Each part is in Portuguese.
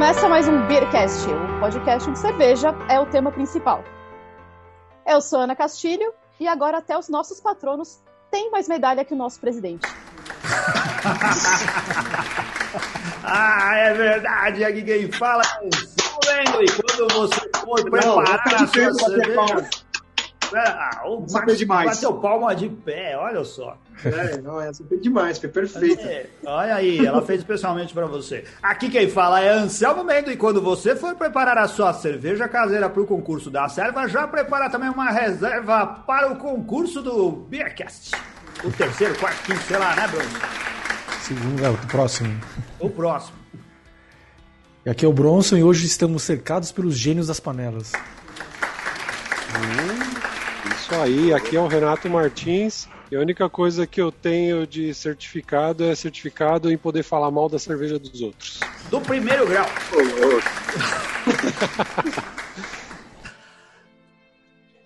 Começa mais um Beercast, o podcast de cerveja é o tema principal. Eu sou Ana Castilho e agora até os nossos patronos têm mais medalha que o nosso presidente. ah, é verdade, aqui quem fala é o e quando você for preparar a sua cerveja... palma. Ah, o é Max bateu palma de pé, olha só. É, não, essa foi demais, foi perfeita. É, olha aí, ela fez especialmente pra você. Aqui quem fala é Anselmo Mendo e quando você for preparar a sua cerveja caseira para o concurso da serva, já prepara também uma reserva para o concurso do Beercast. O terceiro, quarto, quinto, sei lá, né, Bruno? Segundo, é, o próximo. O próximo. E aqui é o Bronson e hoje estamos cercados pelos gênios das panelas. Isso aí, aqui é o Renato Martins. E a única coisa que eu tenho de certificado é certificado em poder falar mal da cerveja dos outros. Do primeiro grau.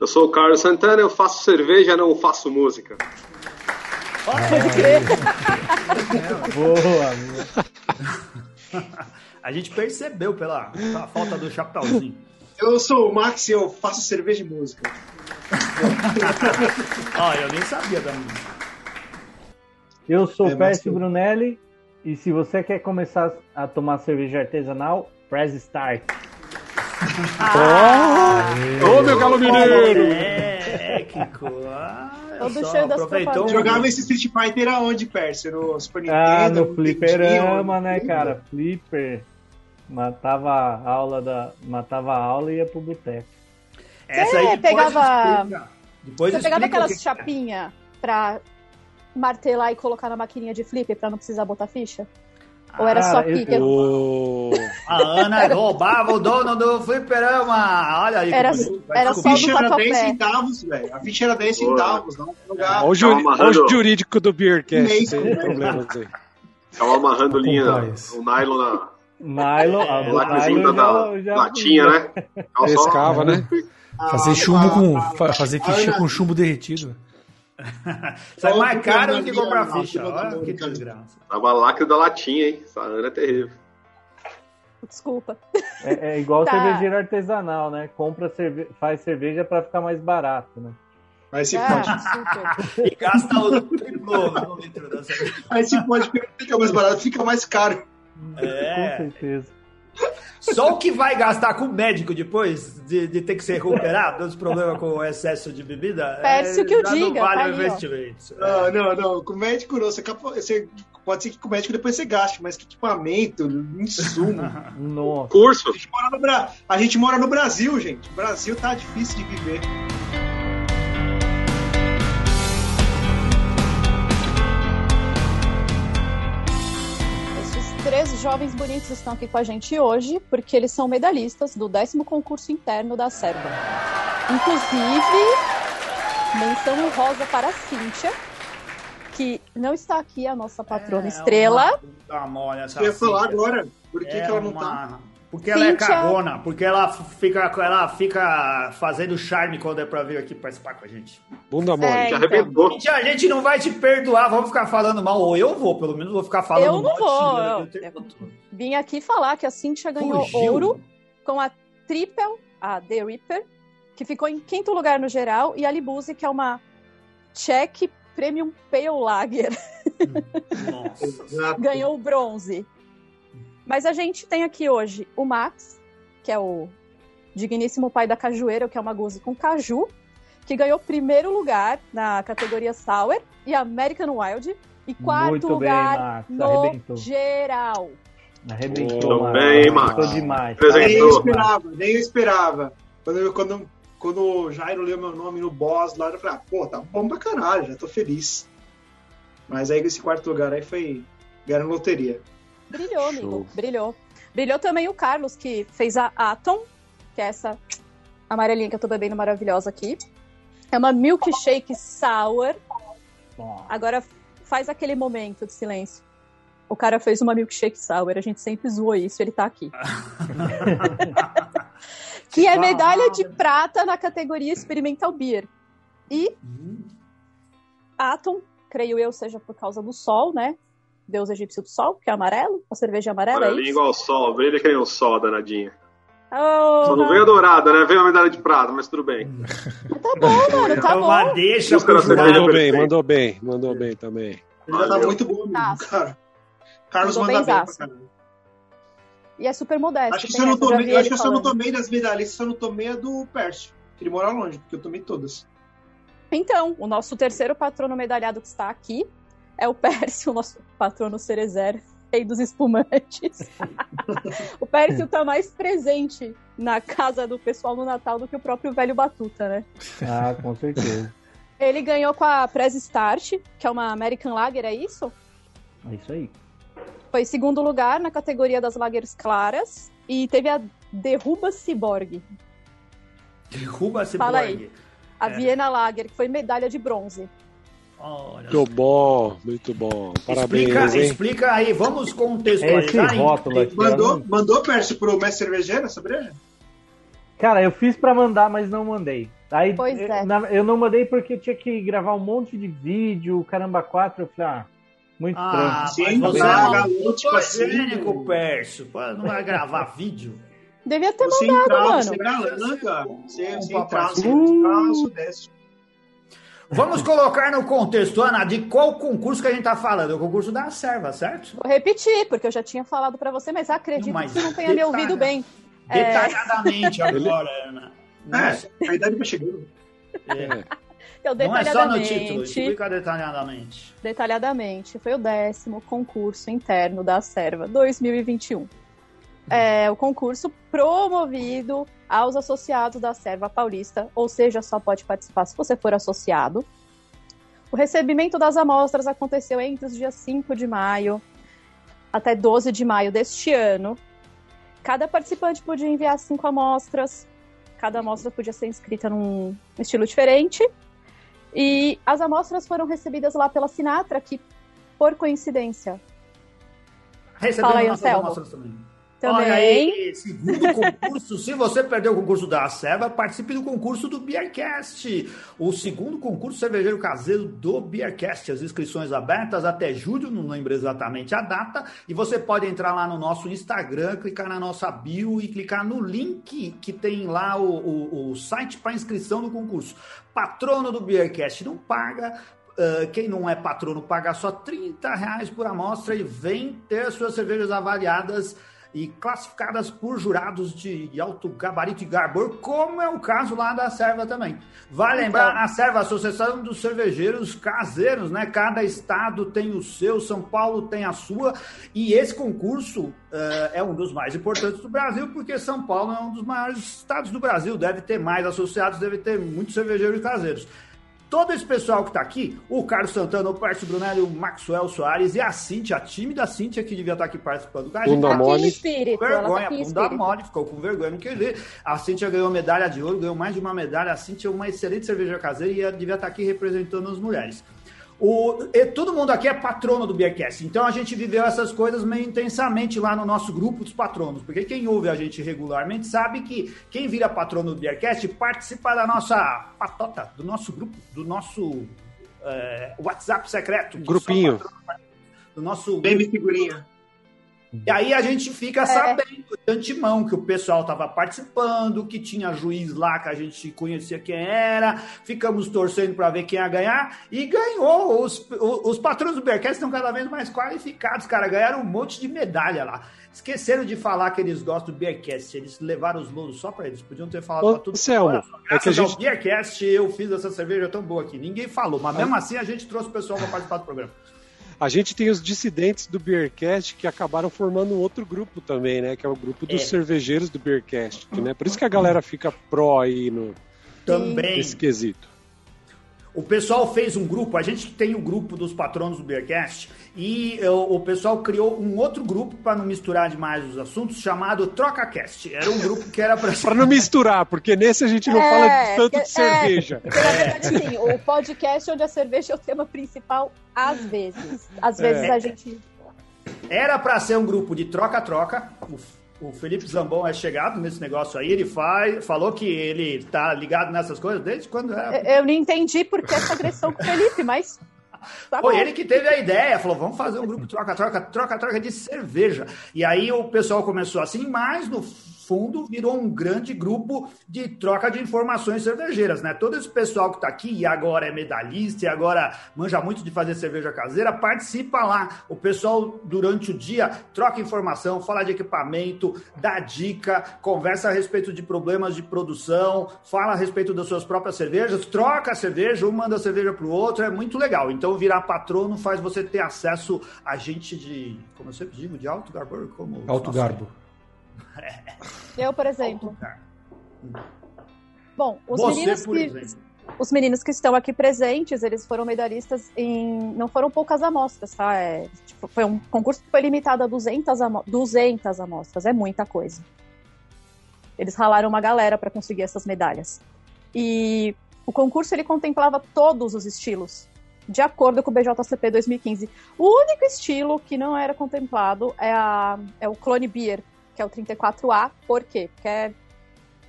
Eu sou o Carlos Santana, eu faço cerveja, não faço música. Pode crer. A gente percebeu pela, pela falta do chapéuzinho. Eu sou o Max e eu faço cerveja e música. Ó, eu nem sabia da música. Eu sou É, o tu- Brunelli e se você quer começar a tomar cerveja artesanal, press start. Ô, meu galo mineiro! É, que coisa. Todo cheio das aproveitou propagandas. Jogava esse Street Fighter aonde, Pércio? No Super Nintendo? Ah, no fliperama, né, no- cara? Flipper. Matava a aula da. Matava a aula e ia pro boteco. Essa aí Você depois pegava- explica. Depois Você pegava aquelas que é. chapinhas pra martelar e colocar na maquininha de flip pra não precisar botar ficha? Ou era só Cara, eu- pique? Ô, A Ana roubava o dono do fliperama. Olha aí. Era- era A só ficha do era tatuapé. 10 centavos, velho. A ficha era 10 centavos, não jogava. Olha o, juri- o jurídico do Beercast velho. problemas aí. Tava amarrando linha, o nylon na Nylon, nylon junta da já, já latinha, né? Só- Pescava, né? Fazer Ah, chumbo ah, com. fa- fazer ficha ah, com chumbo derretido. Sai mais caro do que comprar ficha. a fila da Olha que desgraça. Tava lacre da latinha, hein? Essa Ana é terrível. Desculpa. É, é igual Tá. cervejeiro artesanal, né? Compra cerve... faz cerveja pra ficar mais barato, né? Mas se Ah, pode, super. E gasta o triplo no litro da cerveja. aí se pode fica mais barato, fica mais caro. Com É. certeza. Só o que vai gastar com o médico depois de, de ter que ser recuperado dos problemas com o excesso de bebida. Pércio que o já não diga, vale tá o investimento. Não, não, não. Com o médico não. Você, você- pode ser que com o médico depois você gaste, mas que equipamento, insumo. Nossa. Curso? A gente, mora no a gente mora no Brasil, gente. O Brasil tá difícil de viver. Jovens bonitos estão aqui com a gente hoje porque eles são medalhistas do décimo concurso interno da Serva. Inclusive, menção honrosa para a Cíntia, que não está aqui, a nossa patrona É, estrela. Uma, uma essa Eu ia falar agora. Por que, É que ela não uma- tá? Porque ela é Cíntia- cagona, porque ela fica, ela fica fazendo charme quando é pra vir aqui participar com a gente. Bunda mole. É, Já então. arrebentou. Gente, a gente não vai te perdoar, vamos ficar falando mal, ou eu vou, pelo menos vou ficar falando Eu não mal. vou, xingando eu- todo. Vim aqui falar que a Cíntia ganhou Fugiu. ouro com a Triple, a The Reaper, que ficou em quinto lugar no geral, e a Libuse, que é uma Czech Premium Pale Lager. Nossa. Ganhou o bronze. Mas a gente tem aqui hoje o Max, que é o digníssimo pai da cajueira, que é uma guzi com caju, que ganhou primeiro lugar na categoria Sour e American Wild e quarto Muito bem, lugar Max. no Arrebentou. geral. Arrebentou, Muito bem, Max. Arrebentou demais. Nem eu esperava, nem eu esperava. Quando, eu- quando, quando o Jairo leu meu nome no boss lá, eu falei, ah, pô, tá bom pra caralho, já tô feliz. Mas aí esse quarto lugar aí foi. Ganharam loteria. Brilhou, amigo, brilhou. Brilhou também o Carlos, que fez a Atom, que é essa amarelinha que eu tô bebendo maravilhosa aqui. É uma milkshake sour. Agora faz aquele momento de silêncio. O cara fez uma milkshake sour, a gente sempre zoou isso, ele tá aqui. que é medalha de prata na categoria Experimental Beer. E Atom, creio eu, seja por causa do sol, né? Deus egípcio do sol, que é amarelo, a cerveja é amarela, é Amarelinho isso? igual o sol, brilha que nem o sol, danadinha. Oh, Só não veio a dourada, né? Veio a medalha de prata, mas tudo bem. Tá bom, mano, tá Então, uma bom. deixa cerveja. jurado. Mandou bem, mandou bem, mandou bem também. Ele tá muito bom mesmo, Tá. cara. Carlos Mandou manda bem pra caralho. E é super modesto. Acho que, eu não tomei, acho que eu não falando. tomei das medalhistas, eu não tomei a do Pércio. Que ele mora longe, porque eu tomei todas. Então, o nosso terceiro patrono medalhado que está aqui é o Pércio, o nosso patrono cerezer, rei dos espumantes. o Pércio tá mais presente na casa do pessoal no Natal do que o próprio velho Batuta, né? Ah, com certeza. Ele ganhou com a Press Start, que é uma American Lager, é isso? É isso aí. Foi segundo lugar na categoria das lagers claras e teve a Derruba Cyborg, Derruba esse Fala Cyborg. a É. Viena Lager, que foi medalha de bronze. Olha. Muito bom, muito bom. Parabéns, Explica, hein? explica aí, vamos Esse contextualizar. hein? rótulo aqui. eu Mandou, não- mandou Pércio pro mestre cervejeiro essa breja? Cara, eu fiz pra mandar, mas não mandei. Aí, Pois eu, é. na- eu não mandei porque eu tinha que gravar um monte de vídeo, caramba, quatro. Eu falei, ah, muito Ah, trampo. mas você tá é um galáctico assim. fotogênico, Pércio. Não vai gravar vídeo? Devia ter Você mandado, entrar, mano. você galã, cara. Você, você Um entrar, papai. você. Vamos colocar no contexto, Ana, de qual concurso que a gente tá falando? É o concurso da serva, certo? Vou repetir, porque eu já tinha falado pra você, mas acredito Não, mas que você não tenha me detalha. ouvido bem. É. Detalhadamente agora, Ana. Nossa, É, a idade vai chegando. é. Eu Não é só no título, detalhadamente, explica detalhadamente. detalhadamente, foi o décimo concurso interno da Serva 2021. É o concurso promovido aos associados da Serva Paulista, ou seja, só pode participar se você for associado. O recebimento das amostras aconteceu entre os dias 5 de maio até 12 de maio deste ano. Cada participante podia enviar cinco amostras, cada amostra podia ser inscrita num estilo diferente. E as amostras foram recebidas lá pela Sinatra, que, por coincidência, Recebemos Fala aí, Anselmo. amostras também. Também. Olha aí, segundo concurso. Se você perdeu o concurso da Serva, participe do concurso do Beercast. O segundo concurso cervejeiro caseiro do Beercast. As inscrições abertas até julho, não lembro exatamente a data. E você pode entrar lá no nosso Instagram, clicar na nossa bio e clicar no link que tem lá o, o, o site para inscrição do concurso. Patrono do Beercast não paga. Uh, quem não é patrono paga só 30 reais por amostra e vem ter suas cervejas avaliadas e classificadas por jurados de alto gabarito e garbor, como é o caso lá da Serva também. Vale lembrar, a Serva, a Associação dos Cervejeiros Caseiros, né? Cada estado tem o seu, São Paulo tem a sua, e esse concurso uh, é um dos mais importantes do Brasil, porque São Paulo é um dos maiores estados do Brasil, deve ter mais associados, deve ter muitos cervejeiros caseiros todo esse pessoal que tá aqui, o Carlos Santana, o Pércio Brunelli, o Maxwell Soares e a Cintia, a tímida Cintia que devia estar aqui participando gente. Bunda tá mole. espírito, tá vergonha, em bunda espírito. mole, ficou com vergonha no QG. A Cintia ganhou medalha de ouro, ganhou mais de uma medalha. A Cintia é uma excelente cerveja caseira e ela devia estar aqui representando as mulheres. O, e todo mundo aqui é patrono do Beercast, então a gente viveu essas coisas meio intensamente lá no nosso grupo dos patronos, porque quem ouve a gente regularmente sabe que quem vira patrono do Beercast participa da nossa patota, do nosso grupo, do nosso é, WhatsApp secreto. Grupinho. patrono- Do nosso Baby figurinha. E aí a gente fica É. sabendo de antemão que o pessoal estava participando, que tinha juiz lá que a gente conhecia quem era, ficamos torcendo para ver quem ia ganhar e ganhou. Os, os, os patrões do Bearcast estão cada vez mais qualificados, cara. Ganharam um monte de medalha lá. Esqueceram de falar que eles gostam do Beercast, eles levaram os louros só para eles. Podiam ter falado Ô, para tudo. Selma, Olha é que a ao gente- Beercast eu fiz essa cerveja tão boa aqui. Ninguém falou, mas mesmo assim a gente trouxe o pessoal para participar do programa. A gente tem os dissidentes do Beercast que acabaram formando um outro grupo também, né? Que é o grupo dos É. cervejeiros do Beercast, né? Por isso que a galera fica pró aí no, Também. nesse quesito. O pessoal fez um grupo, a gente tem o grupo dos patronos do Beercast e eh, o, o pessoal criou um outro grupo para não misturar demais os assuntos, chamado TrocaCast. Era um grupo que era para Pra não misturar, porque nesse a gente não É, fala tanto que- de cerveja. Porque, na verdade, sim, o podcast onde a cerveja é o tema principal, às vezes. Às vezes É. a gente. era para ser um grupo de troca-troca. O, Felipe Zambon é chegado nesse negócio aí, ele faz, falou que ele tá ligado nessas coisas desde quando era Eu não entendi por que essa agressão com o Felipe, mas Tá Foi bom. ele que teve a ideia, falou: vamos fazer um grupo troca-troca, troca-troca de cerveja. E aí o pessoal começou assim, mas no fundo virou um grande grupo de troca de informações cervejeiras, né? Todo esse pessoal que tá aqui e agora é medalhista e agora manja muito de fazer cerveja caseira, participa lá. O pessoal durante o dia troca informação, fala de equipamento, dá dica, conversa a respeito de problemas de produção, fala a respeito das suas próprias cervejas, troca a cerveja, um manda a cerveja pro outro, é muito legal. Então virar patrono faz você ter acesso a gente de, como eu sempre digo, de alto garbor, como Alto Nossa, garbo. Eu, por exemplo. Bom, os Você, meninos que exemplo. os meninos que estão aqui presentes, eles foram medalhistas em. Não foram poucas amostras, tá? É, tipo, foi um concurso que foi limitado a 200, amo... 200 amostras, é muita coisa. Eles ralaram uma galera para conseguir essas medalhas. E o concurso ele contemplava todos os estilos, de acordo com o BJCP 2015. O único estilo que não era contemplado é, a... é o Clone Beer, que é o 34A. Por quê? Porque é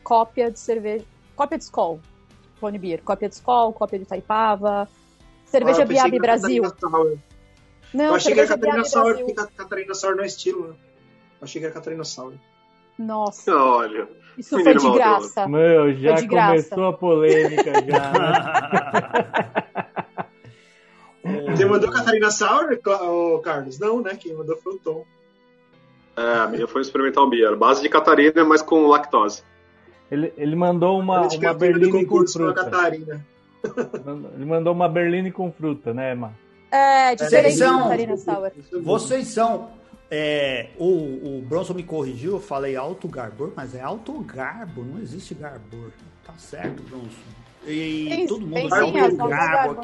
cópia de cerveja. Cópia de Skol. Clone Beer. Cópia de Skol, cópia de Taipava. Cerveja Ah, era Brasil. Não, eu achei que era Catarina Brasil. porque Ca- Catarina Sour não é estilo, né? Eu achei que era Catarina Sour. Nossa, Olha. isso foi de graça. Meu, já de graça. começou a polêmica já. né? Você mandou Catarina ô, Carlos? Não, né? Quem mandou foi o Tom. É, a minha foi experimentar um beer. Base de Catarina, mas com lactose. Ele, ele mandou uma, uma berline com fruta. Catarina. Ele mandou uma berline com fruta, né, Emma? É, diferente são- Catarina Sour. Vocês são. é, o, o Bronson me corrigiu, eu falei alto garbor, mas é alto garbo, não existe garbor. Tá certo, Bronson. E Tem- todo mundo tem dá sim, um alto garbo garbo.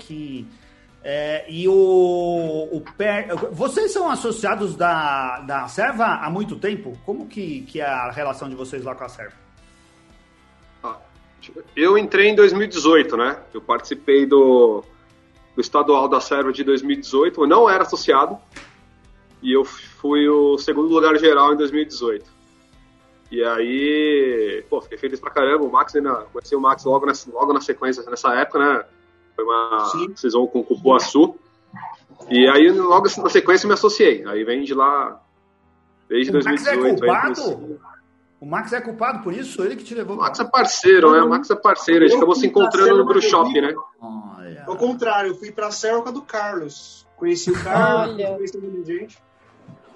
É, e o, o per... Vocês são associados da, da Serva há muito tempo? Como que, que é a relação de vocês lá com a Serva? Eu entrei em 2018, né? Eu participei do, do estadual da Serva de 2018. Eu não era associado. E eu fui o segundo lugar geral em 2018. E aí, pô, fiquei feliz pra caramba. O Max ainda. Conheci o Max logo, logo na sequência, nessa época, né? Foi uma Sim. com o Cupuaçu. E aí, logo na sequência, eu me associei. Aí vem de lá. Desde O Max é 2018. culpado? O Max é culpado por isso? Ele que te levou O Max é parceiro, né? O Max é parceiro. A gente acabou se encontrando no Brew Shop, né? Olha. Ao contrário, eu fui pra Serra do Carlos. Conheci o Carlos, Olha. conheci muita gente.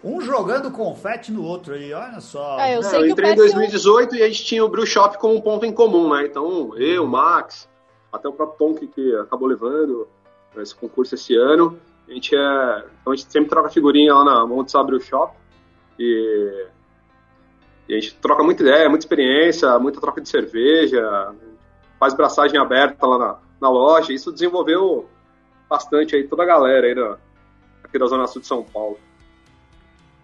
Um jogando confete no outro aí, olha só. É, eu É, eu entrei em Péssimo- 2018 e a gente tinha o Brew Shop como um ponto em comum, né? Então, eu, Max, até o próprio Tom que, acabou levando esse concurso esse ano. A gente é. Então a gente sempre troca figurinha lá na Monte Sá Brew Shop. E, e a gente troca muita ideia, muita experiência, muita troca de cerveja, faz braçagem aberta lá na, na loja. Isso desenvolveu bastante aí toda a galera aí da, aqui da Zona Sul de São Paulo.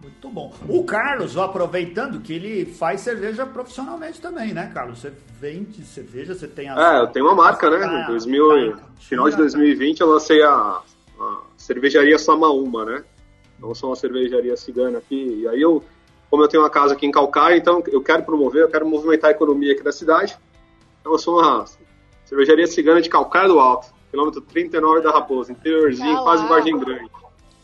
Muito bom. O Carlos, aproveitando que ele faz cerveja profissionalmente também, né, Carlos? Você vende cerveja, você tem a. É, eu tenho uma marca, né? Ah, Em 2000, e- tá, final de tá. 2020 eu lancei a, a cervejaria Samaúma, né? Então, Eu sou uma cervejaria cigana aqui. E aí eu, como eu tenho uma casa aqui em Calcaia, então eu quero promover, eu quero movimentar a economia aqui da cidade. Então eu sou uma cervejaria cigana de Calcaia do Alto, quilômetro 39 da Raposa, interiorzinho, quase lá. Vargem Grande.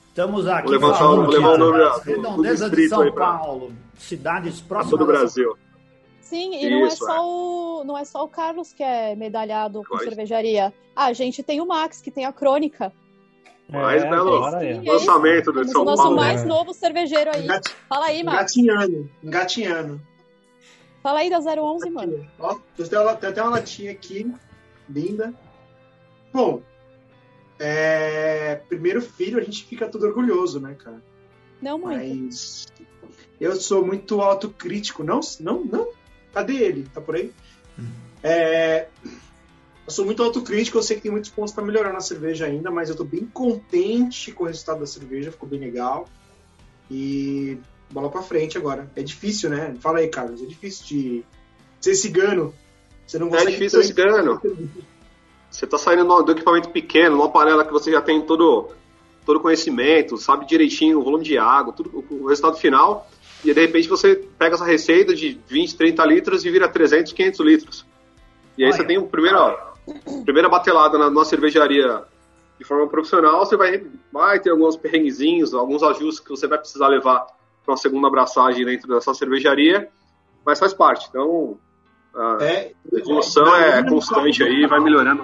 Estamos aqui Vou levantar- falando vou levar de o nome da- redondeza do de São Paulo, cidades próximas todo o da- Brasil. Sim, e não é, só o, não é só o Carlos que é medalhado com cervejaria. Ah, a gente tem o Max, que tem a Crônica. Mais É, belo agora é. Sim, lançamento de São o nosso Paulo. mais novo cervejeiro aí. Engati- Fala aí, Max. Engatinhando, engatinhando. Fala aí da 011, mano. Ó, tem até uma latinha aqui, linda. Bom, é, primeiro filho, a gente fica todo orgulhoso, né, cara? Não muito. Mas eu sou muito autocrítico. Não, não, não. Cadê ele? Tá por aí? É, eu sou muito autocrítico. Eu sei que tem muitos pontos para melhorar na cerveja ainda, mas eu tô bem contente com o resultado da cerveja. Ficou bem legal. E bola pra frente agora. É difícil, né? Fala aí, Carlos. É difícil de ser cigano. Você não É consegue difícil esse cigano. Você tá saindo do equipamento pequeno, numa panela que você já tem todo todo conhecimento, sabe direitinho o volume de água, tudo o resultado final, e de repente você pega essa receita de 20, 30 litros e vira 300, 500 litros. E aí Olha. você tem o primeiro, primeira batelada na nossa cervejaria de forma profissional, você vai, vai ter alguns perrenguezinhos, alguns ajustes que você vai precisar levar para uma segunda abraçagem dentro dessa cervejaria, mas faz parte. Então, a É, evolução é constante aí, vai melhorando.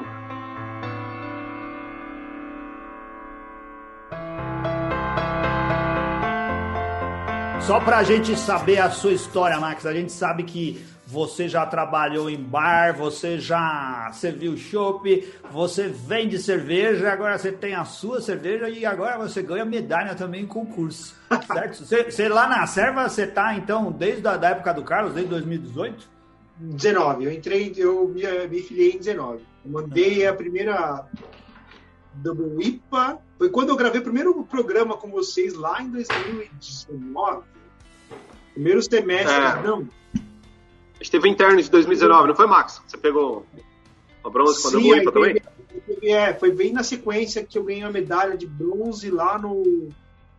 Só pra gente saber a sua história, Max, a gente sabe que você já trabalhou em bar, você já serviu chopp, você vende cerveja, agora você tem a sua cerveja e agora você ganha medalha também em concurso, certo? Você, você lá na Serva, você tá então desde a da época do Carlos, desde 2018? 19. Eu entrei, eu me, me filiei em 19. Eu mandei a primeira Double IPA. Foi quando eu gravei o primeiro programa com vocês lá em 2019. Primeiro semestre. É. Não, A gente teve interno de 2019, não foi, Max? Você pegou a bronze com a Sim, Double IPA também? teve- É, foi bem na sequência que eu ganhei a medalha de bronze lá no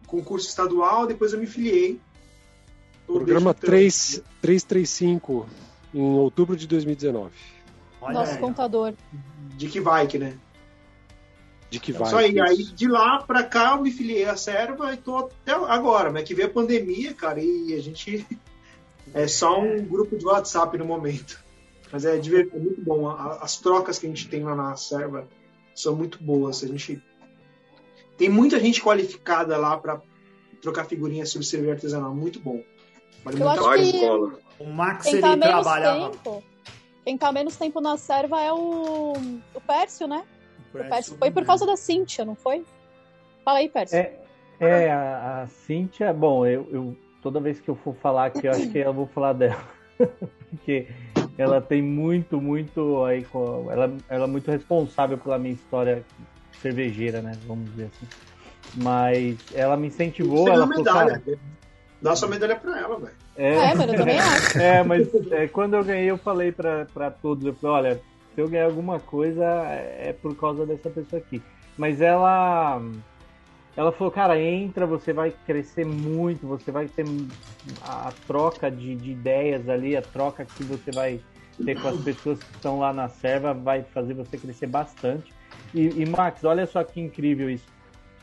concurso estadual, depois eu me filiei. Programa desde então. 3, 335, em outubro de 2019. Olha Nosso aí. contador. De que vai que, né? De que É vai? Isso aí, aí de lá pra cá eu me filiei à Serva e tô até agora, mas que veio a pandemia, cara, e a gente é só um grupo de WhatsApp no momento. Mas é, é muito bom. A- As trocas que a gente tem lá na Serva são muito boas. A gente tem muita gente qualificada lá pra trocar figurinhas sobre cerveja artesanal. Muito bom. Vale Eu muito acho a que- escola. O Max Quem ele tá menos trabalhava. tempo. Quem tá menos tempo na serva é o, o Pércio, né? O Pércio foi por causa da Cíntia, não foi? Fala aí, Pércio. É, é a, a Cíntia, bom, eu, eu- toda vez que eu for falar aqui, eu acho que eu vou falar dela. Porque ela tem muito, muito aí, com- ela, ela é muito responsável pela minha história cervejeira, né? Vamos dizer assim. Mas ela me incentivou, ela falou, medalha. cara, Dá sua medalha pra ela, velho. É, mano, eu também acho. É, mas é, quando eu ganhei, eu falei pra, pra todos, eu falei, olha, se eu ganhar alguma coisa, é por causa dessa pessoa aqui. Mas ela ela falou, cara, entra, você vai crescer muito, você vai ter a, a troca de, de ideias ali, a troca que você vai ter com as pessoas que estão lá na serva vai fazer você crescer bastante. E, e Max, olha só que incrível isso.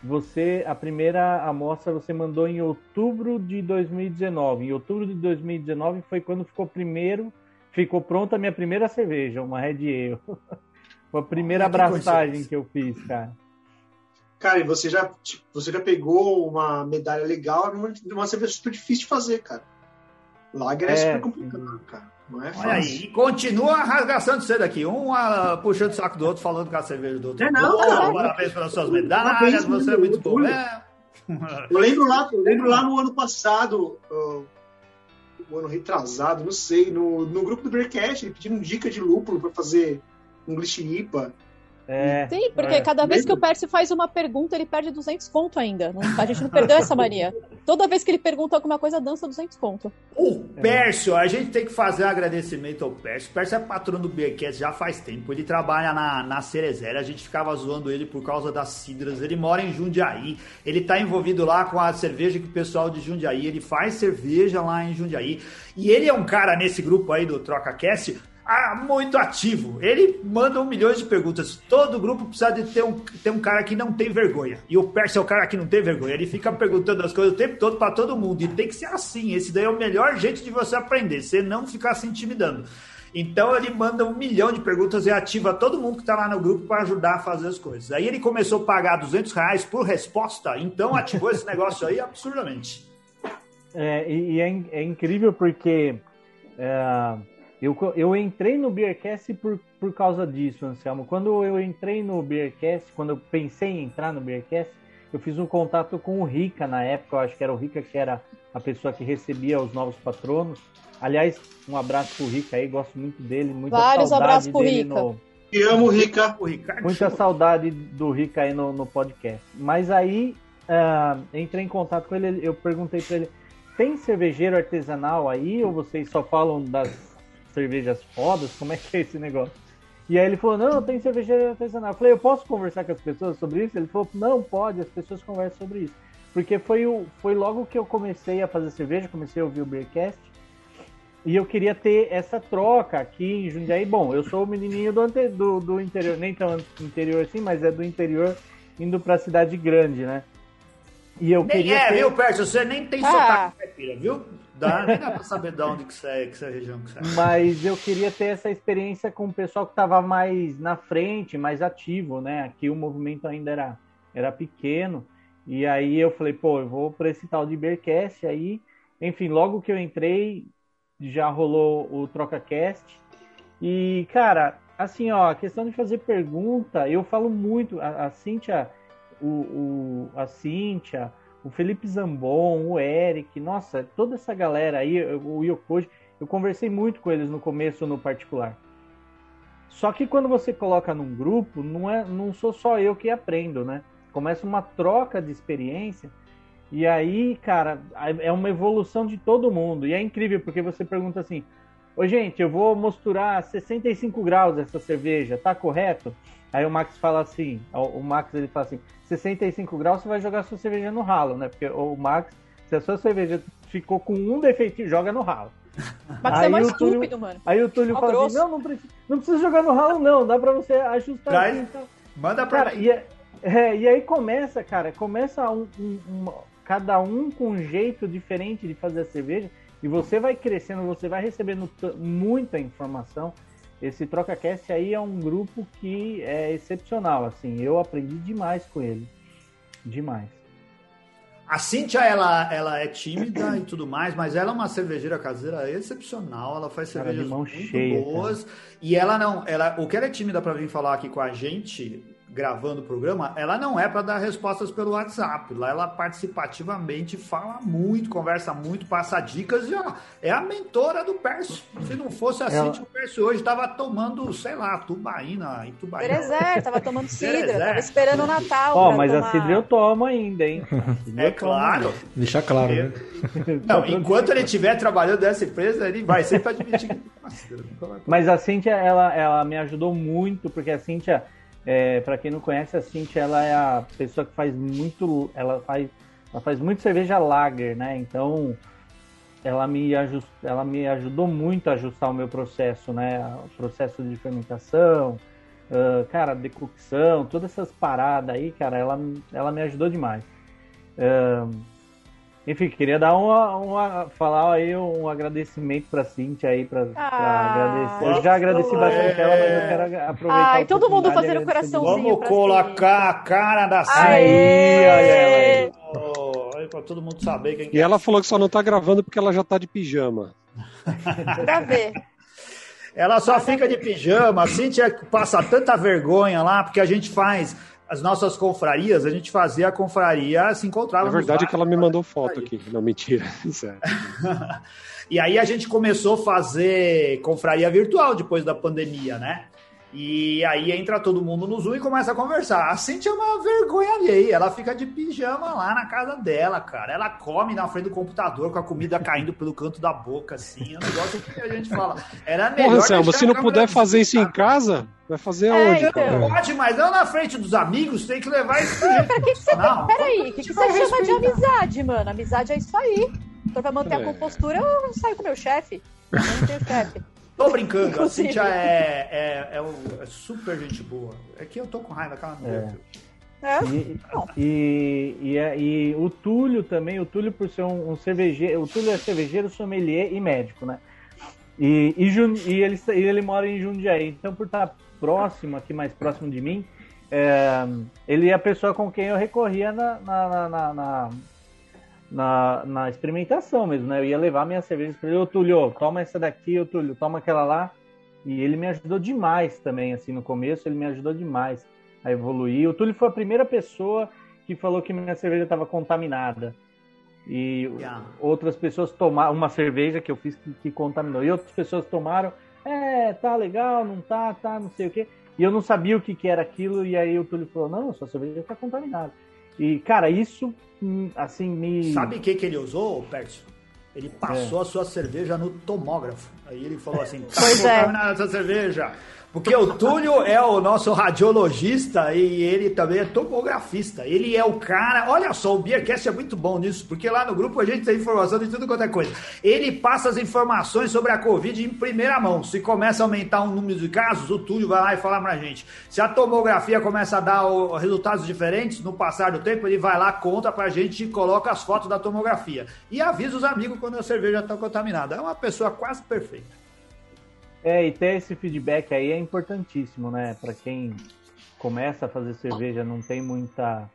Você, a primeira amostra você mandou em outubro de 2019. Em outubro de 2019 foi quando ficou primeiro, ficou pronta a minha primeira cerveja, uma Red Ale. Foi a primeira abraçagem que eu fiz, cara. Cara, e você já, tipo, você já pegou uma medalha legal numa, numa cerveja super difícil de fazer, cara. Lager é, É, super complicado, cara. Não é fácil. Olha aí, e continua de cedo aqui. Um ah, puxando o saco do outro, falando com a cerveja do outro. É, não, parabéns pelas suas medalhas, Parabéns, você é muito bom. É. Eu lembro lá, eu lembro lá no ano passado, ah, o ano retrasado, não sei, no, no grupo do Bearcast, ele pedindo dica de lúpulo pra fazer English IPA. É, Sim, porque é. cada vez que o Pércio faz uma pergunta, ele perde 200 conto ainda. Não- a gente não perdeu essa mania. Toda vez que ele pergunta alguma coisa, dança 200 conto. O Pércio, a gente tem que fazer um agradecimento ao Pércio. O Pércio é patrão do Beercast já faz tempo. Ele trabalha na, na Cerezera. A gente ficava zoando ele por causa das cidras. Ele mora em Jundiaí. Ele tá envolvido lá com a cerveja que o pessoal de Jundiaí. Ele faz cerveja lá em Jundiaí. E ele é um cara nesse grupo aí do TrocaCast. Ah, muito ativo. Ele manda um milhão de perguntas. Todo grupo precisa de ter um, ter um cara que não tem vergonha. E o Pércio é o cara que não tem vergonha. Ele fica perguntando as coisas o tempo todo para todo mundo. E tem que ser assim. Esse daí é o melhor jeito de você aprender. Você não ficar se intimidando. Então ele manda um milhão de perguntas e ativa todo mundo que tá lá no grupo para ajudar a fazer as coisas. Aí ele começou a pagar 200 reais por resposta. Então ativou esse negócio aí absurdamente. É, e, é, é incrível porque é, eu, eu entrei no Beercast por, por causa disso, Anselmo. Quando eu entrei no Beercast, quando eu pensei em entrar no Beercast, eu fiz um contato com o Rica na época, eu acho que era o Rica que era a pessoa que recebia os novos patronos. Aliás, um abraço pro Rica aí, gosto muito dele, muita Vários saudade abraços pro dele Rica. no, Te amo, Rica. O Ricardo Muita saudade do Rica aí no, no podcast. Mas aí, ah, entrei em contato com ele, eu perguntei pra ele, tem cervejeiro artesanal aí ou vocês só falam das cervejas fodas? Como é que é esse negócio? E aí ele falou, não, tem cervejeiro artesanal. Eu falei, eu posso conversar com as pessoas sobre isso? Ele falou, não, pode, as pessoas conversam sobre isso. Porque foi, o, foi logo que eu comecei a fazer cerveja, comecei a ouvir o Beercast. E eu queria ter essa troca aqui em Jundiaí. Bom, eu sou o menininho do, ante- do, do interior, nem tão interior assim, mas é do interior. indo pra cidade grande, né? E eu Nem queria é, ter- viu, Pércio? Você nem tem Ah. sotaque caipira, viu? Dá, dá saber de onde que você é, que você é a região que você é. Mas eu queria ter essa experiência com o pessoal que estava mais na frente, mais ativo, né? Aqui o movimento ainda era, era pequeno. E aí eu falei, pô, eu vou para esse tal de Bearcast aí. Enfim, logo que eu entrei, já rolou o TrocaCast. E, cara, assim, ó, a questão de fazer pergunta, eu falo muito, a, a Cíntia, o, o- a Cíntia, o Felipe Zambon, o Eric, nossa, toda essa galera aí, o Yokoji, eu conversei muito com eles no começo no particular. Só que quando você coloca num grupo, não, é, não sou só eu que aprendo, né? Começa uma troca de experiência e aí, cara, é uma evolução de todo mundo. E é incrível porque você pergunta assim: Ô, gente, eu vou misturar 65 graus essa cerveja, tá correto? Aí o Max fala assim: o Max ele fala assim: 65 graus você vai jogar sua cerveja no ralo, né? Porque o Max, se a sua cerveja ficou com um defeitinho, joga no ralo. Mas você é Aí mais o Túlio- estúpido, mano. Aí o Túlio Ó, fala grosso. assim: não, não precisa, não precisa jogar no ralo, não, dá pra você ajustar Traz. assim e tal. Manda pra Cara, mim. e, é- é, e aí começa, cara, começa um, um- uma- cada um com um jeito diferente de fazer a cerveja e você vai crescendo, você vai recebendo muita informação. Esse TrocaCast aí é um grupo que é excepcional, assim, eu aprendi demais com ele. Demais. A Cíntia, ela, ela é tímida e tudo mais, mas ela é uma cervejeira caseira excepcional. Ela faz Cara, cervejas muito cheia, boas. E ela não, ela, o que ela é tímida para vir falar aqui com a gente, gravando o programa, ela não é para dar respostas pelo WhatsApp. Lá ela participativamente fala muito, conversa muito, passa dicas e ó, é a mentora do Perso. Se não fosse a Ela- Cíntia, o Perso hoje tava tomando, sei lá, tubaína e tubaína. Terezer, tava tomando cidra, tava esperando o Natal. Ó, pra mas tomar. a cidra eu tomo ainda, hein? É claro. Deixar claro, né? Não, enquanto ele estiver trabalhando nessa empresa, ele vai sempre admitir que Mas a Cíntia, ela, ela me ajudou muito, porque a Cíntia, é, para quem não conhece, a Cíntia, ela é a pessoa que faz muito, ela faz, ela faz muito cerveja lager, né? Então, ela me, ajust, ela me ajudou muito a ajustar o meu processo, né? O processo de fermentação, ah, cara, decocção, todas essas paradas aí, cara, ela, ela me ajudou demais. Ah, enfim, queria dar uma, uma falar aí um agradecimento pra Cíntia aí, pra, pra Ah, agradecer. Eu já agradeci bastante ela, mas eu quero ag- aproveitar Ai, todo mundo fazendo de coraçãozinho. Vamos colocar a cara da Aí, ela aí. Aí pra todo mundo saber quem que E é. ela falou que só não tá gravando porque ela já tá de pijama. Pra ver. Ela só fica de pijama. A Cíntia passa tanta vergonha lá, porque a gente faz as nossas confrarias, a gente fazia a confraria, se encontrava. Na nos verdade é que ela me mandou foto aqui. Não, mentira. Sério. E aí a gente começou a fazer confraria virtual depois da pandemia, né? E aí entra todo mundo no Zoom e começa a conversar. A Cintia é uma vergonha alheia. Ela fica de pijama lá na casa dela, cara. Ela come na frente do computador com a comida caindo pelo canto da boca, assim. É um negócio que a gente fala. Era melhor. Porra, Selma, se não puder fazer isso em casa, vai fazer É, aonde, então. cara? Pode, mas não na frente dos amigos, tem que levar isso. Pra que, que você Não, Peraí, o que, que você chama de respeitar. amizade, mano? Amizade é isso aí. Então, pra manter É. a compostura, eu saio com o meu chefe. Eu não tenho chefe. Tô brincando, a. Cintia é, é, é, o- é super gente boa. É que eu tô com raiva, calma. É. É? E, Não. e, e, é- e o Túlio também, o Túlio por ser um, um cervejeiro, o Túlio é cervejeiro, sommelier e médico, né? E, e, Jun- e ele, e ele mora em Jundiaí, então por estar próximo, aqui mais próximo de mim, é, ele é a pessoa com quem eu recorria na, na, na, na, na- na- experimentação mesmo, né? Eu ia levar minhas cervejas para ele, ô Túlio, toma essa daqui, ô Túlio, toma aquela lá. E ele me ajudou demais também, assim, no começo, ele me ajudou demais a evoluir. O Túlio foi a primeira pessoa que falou que minha cerveja estava contaminada. E Yeah. outras pessoas tomaram uma cerveja que eu fiz que, que contaminou. E outras pessoas tomaram, é, tá legal, não tá, tá, não sei o quê. E eu não sabia o que, que era aquilo, e aí o Túlio falou, não, sua cerveja tá contaminada. E, cara, isso, hum, assim, me... Sabe o que, que ele usou, Pércio? Ele passou É. a sua cerveja no tomógrafo. Aí ele falou assim: tá Pois é. essa cerveja. Porque o Túlio é o nosso radiologista e ele também é tomografista. Ele é o cara. Olha só, o Beercast é muito bom nisso, porque lá no grupo a gente tem informação de tudo quanto é coisa. Ele passa as informações sobre a Covid em primeira mão. Se começa a aumentar o número de casos, o Túlio vai lá e fala pra gente. Se a tomografia começa a dar resultados diferentes no passar do tempo, ele vai lá, conta pra gente e coloca as fotos da tomografia. E avisa os amigos quando a cerveja está contaminada. É uma pessoa quase perfeita. É, e ter esse feedback aí é importantíssimo, né? Para quem começa a fazer cerveja, não tem muita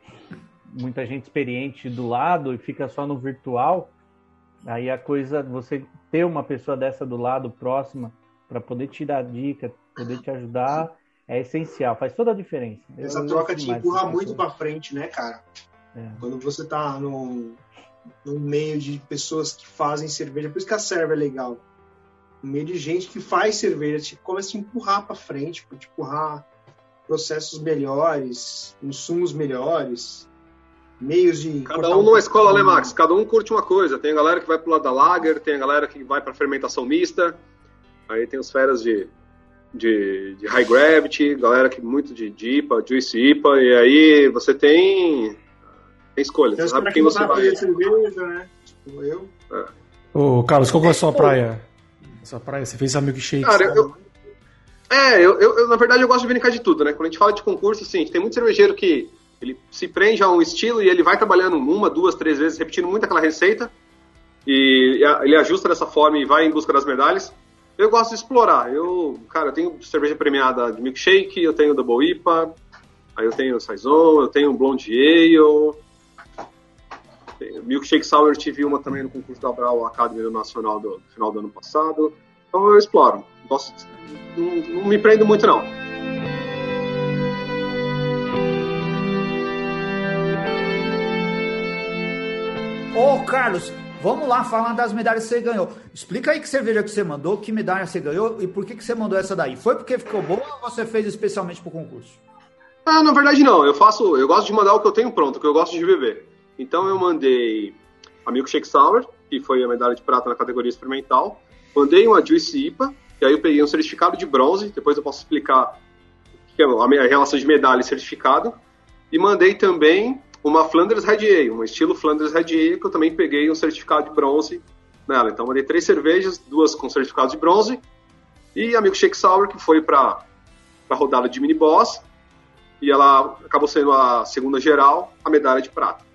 muita gente experiente do lado e fica só no virtual. Aí a coisa, você ter uma pessoa dessa do lado próxima para poder te dar dica, poder te ajudar, é essencial, faz toda a diferença. Essa troca te empurra muito para frente, né, cara? É. Quando você tá no, no meio de pessoas que fazem cerveja, por isso que a serva é legal meio de gente que faz cerveja, te, começa a te empurrar para frente, para te empurrar processos melhores, insumos melhores, meios de. Cada um numa escola, né, Max? Cada um curte uma coisa. Tem a galera que vai pro lado da lager, tem a galera que vai para fermentação mista, aí tem os feras de, de, de, high gravity, galera que muito de, de IPA, juice IPA, e aí você tem, tem escolha. Você sabe quem você vai. Cerveja, né? Tipo eu. É. Ô, Carlos, qual é a sua praia? Essa praia, você fez a milkshake. Cara, eu, é, eu, eu, eu, na verdade eu gosto de brincar de tudo, né? Quando a gente fala de concurso, assim, tem muito cervejeiro que ele se prende a um estilo e ele vai trabalhando uma, duas, três vezes, repetindo muito aquela receita, e ele ajusta dessa forma e vai em busca das medalhas. Eu gosto de explorar. Eu, cara, eu tenho cerveja premiada de milkshake, eu tenho Double IPA, aí eu tenho Saison, eu tenho Blonde Ale, Milkshake Sour tive uma também no concurso da Brau Academy Nacional do final do ano passado. Então eu exploro. Gosto, não, não me prendo muito não. Ô, Carlos, vamos lá falar das medalhas que você ganhou. Explica aí que cerveja que você mandou, que medalha você ganhou e por que, que você mandou essa daí. Foi porque ficou boa ou você fez especialmente pro concurso? Ah, na verdade não. Eu faço, eu gosto de mandar o que eu tenho pronto, o que eu gosto de beber. Então eu mandei a Milkshake Sour, que foi a medalha de prata na categoria experimental. Mandei uma Juice IPA, e aí eu peguei um certificado de bronze, depois eu posso explicar que é a relação de medalha e certificado. E mandei também uma Flanders Red Ale, um estilo Flanders Red Ale, que eu também peguei um certificado de bronze nela. Então mandei três cervejas, duas com certificado de bronze, e a Milkshake Sour, que foi para a rodada de mini boss, e ela acabou sendo a segunda geral, a medalha de prata.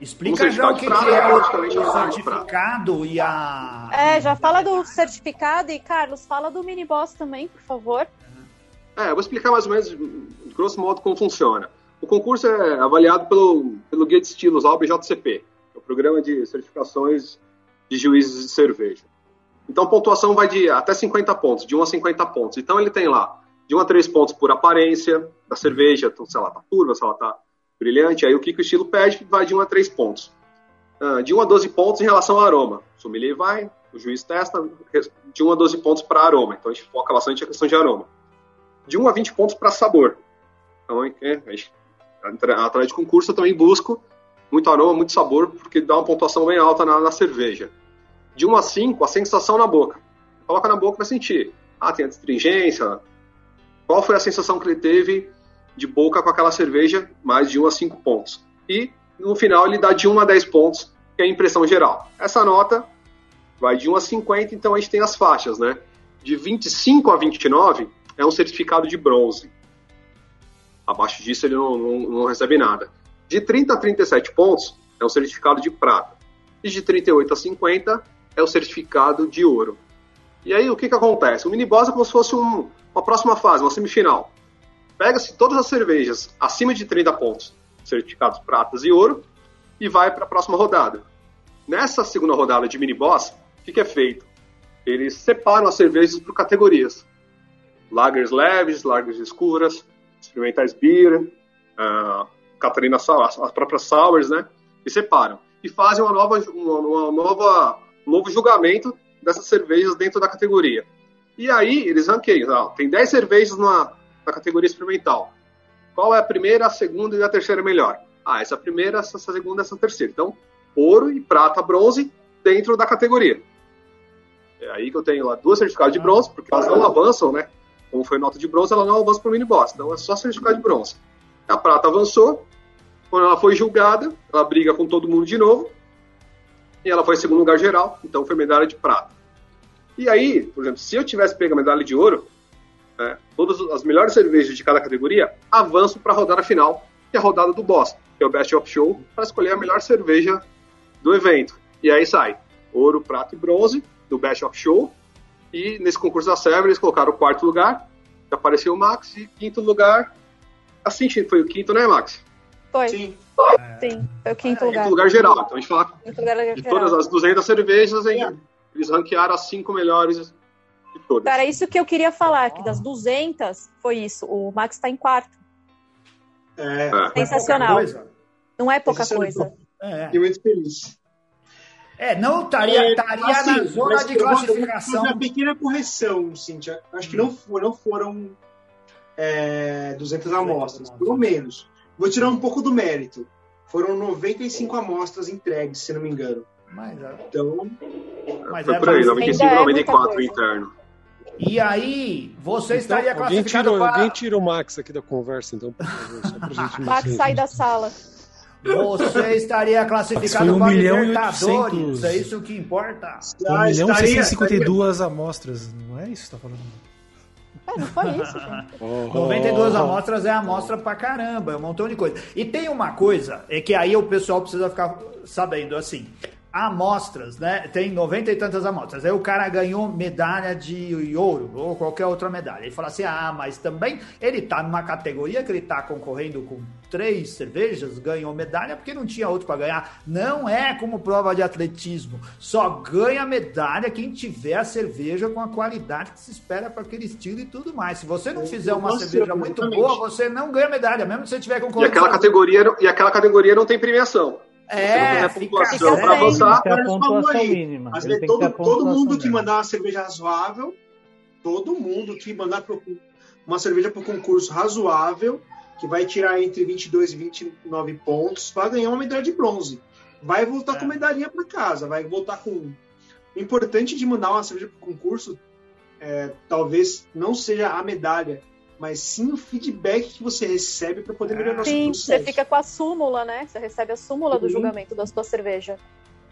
Explica já o que, que é o certificado e a. É, já fala do certificado e, Carlos, fala do mini boss também, por favor. É, eu vou explicar mais ou menos, de grosso modo, como funciona. O concurso é avaliado pelo, pelo Guia de Estilos, lá, o BJCP, é o Programa de Certificações de Juízes de Cerveja. Então, a pontuação vai de até 50 pontos, de 1 a 50 pontos. Então, ele tem lá de 1 a 3 pontos por aparência da cerveja, então, se ela tá turva, se ela tá brilhante. Aí o que, que o estilo pede vai de 1 a 3 pontos. Uh, de 1 a 12 pontos em relação ao aroma. O sommelier vai, o juiz testa, de 1 a 12 pontos para aroma. Então a gente foca bastante na questão de aroma. De 1 a 20 pontos para sabor. Então, é, a gente, atrás de concurso eu também busco muito aroma, muito sabor, porque dá uma pontuação bem alta na, na cerveja. De 1 a 5, a sensação na boca. Coloca na boca para sentir. Ah, tem a astringência. Qual foi a sensação que ele teve de boca com aquela cerveja, mais de 1 a 5 pontos. E no final ele dá de 1 a 10 pontos, que é a impressão geral. Essa nota vai de 1 a 50, então a gente tem as faixas, né? De 25 a 29 é um certificado de bronze. Abaixo disso ele não, não, não recebe nada. De 30 a 37 pontos é um certificado de prata. E de 38 a 50 é o certificado de ouro. E aí o que, que acontece? O mini boss é como se fosse um, uma próxima fase, uma semifinal pega-se todas as cervejas acima de 30 pontos, certificados pratas e ouro, e vai para a próxima rodada. Nessa segunda rodada de mini boss, o que, que é feito? Eles separam as cervejas por categorias. Lagers leves, lagers escuras, experimentais beer, uh, Catarina as próprias sours, né? E separam. E fazem uma nova, uma, nova, um novo julgamento dessas cervejas dentro da categoria. E aí eles ranqueiam. Tem 10 cervejas na, na categoria experimental. Qual é a primeira, a segunda e a terceira melhor? Ah, essa primeira, essa segunda, essa terceira. Então, ouro e prata, bronze dentro da categoria. É aí que eu tenho lá duas certificados de bronze, porque elas não avançam, né? como foi nota de bronze, ela não avança para o mini boss. Então é só certificado de bronze. A prata avançou. Quando ela foi julgada, ela briga com todo mundo de novo. E ela foi em segundo lugar geral, então foi medalha de prata. E aí, por exemplo, se eu tivesse pego a medalha de ouro, né, todas as melhores cervejas de cada categoria avançam para a rodada final, que é a rodada do boss, que é o Best of Show, para escolher a melhor cerveja do evento. E aí sai ouro, prata e bronze do Best of Show. E nesse concurso da Server eles colocaram o quarto lugar, que apareceu o Max, e quinto lugar. Assim foi o quinto, né, Max? Foi. Sim. Sim, foi o quinto Quinto lugar. lugar geral. Então a gente fala Quinto lugar de geral. todas as 200 cervejas, hein, eles ranquearam as cinco melhores de todas. Cara, isso que eu queria falar, que das 200 foi isso. O Max tá em quarto. É, É. Sensacional. Coisa. Não é pouca Sensacional. coisa. É. fiquei muito feliz. É, não estaria estaria Assim, na zona de classificação. uma pequena correção, Cíntia. Acho que não, for- não foram é, 200 amostras, pelo menos. Vou tirar um pouco do mérito. Foram 95 amostras entregues, se não me engano. Mas, é. Então, mas Foi é por aí, mais- 95, Ainda é 94 muita coisa. interno. E aí, você Então, estaria alguém, classificado tira, para... alguém tira o Max aqui da conversa, então, por favor, só pra gente não Max sai da sala. Você estaria classificado Foi um para milhão e Libertadores. oitocentos. É isso que importa. Um ah, milhão e estaria- 652 amostras, não é isso que você tá falando? É, não foi isso, gente. Oh, 92 oh, oh. amostras é amostra pra caramba, é um montão de coisa. E tem uma coisa, é que aí o pessoal precisa ficar sabendo, assim, amostras, né? Tem 90 e tantas amostras. Aí o cara ganhou medalha de ouro ou qualquer outra medalha. Ele fala assim: ah, mas também ele tá numa categoria que ele tá concorrendo com três cervejas, ganhou medalha porque não tinha outro para ganhar. Não é como prova de atletismo. Só ganha medalha quem tiver a cerveja com a qualidade que se espera para aquele estilo e tudo mais. Se você não fizer uma Nossa, cerveja muito exatamente. boa, você não ganha medalha, mesmo se você tiver E concorrendo. aquela, só- categoria, e aquela categoria não tem premiação. É, a pontuação para avançar. Tem a Olha só pontuação aí. mínima. Que ter a todo, todo mundo que mandar uma cerveja razoável, todo mundo que mandar pro- uma cerveja para o concurso razoável, que vai tirar entre 22 e 29 pontos, vai ganhar uma medalha de bronze. Vai voltar É. com medalhinha para casa, vai voltar com. O importante de mandar uma cerveja para o concurso é, talvez não seja a medalha, mas sim o feedback que você recebe para poder melhorar o seu Sim, processo. você fica com a súmula, né? Você recebe a súmula do julgamento da sua cerveja.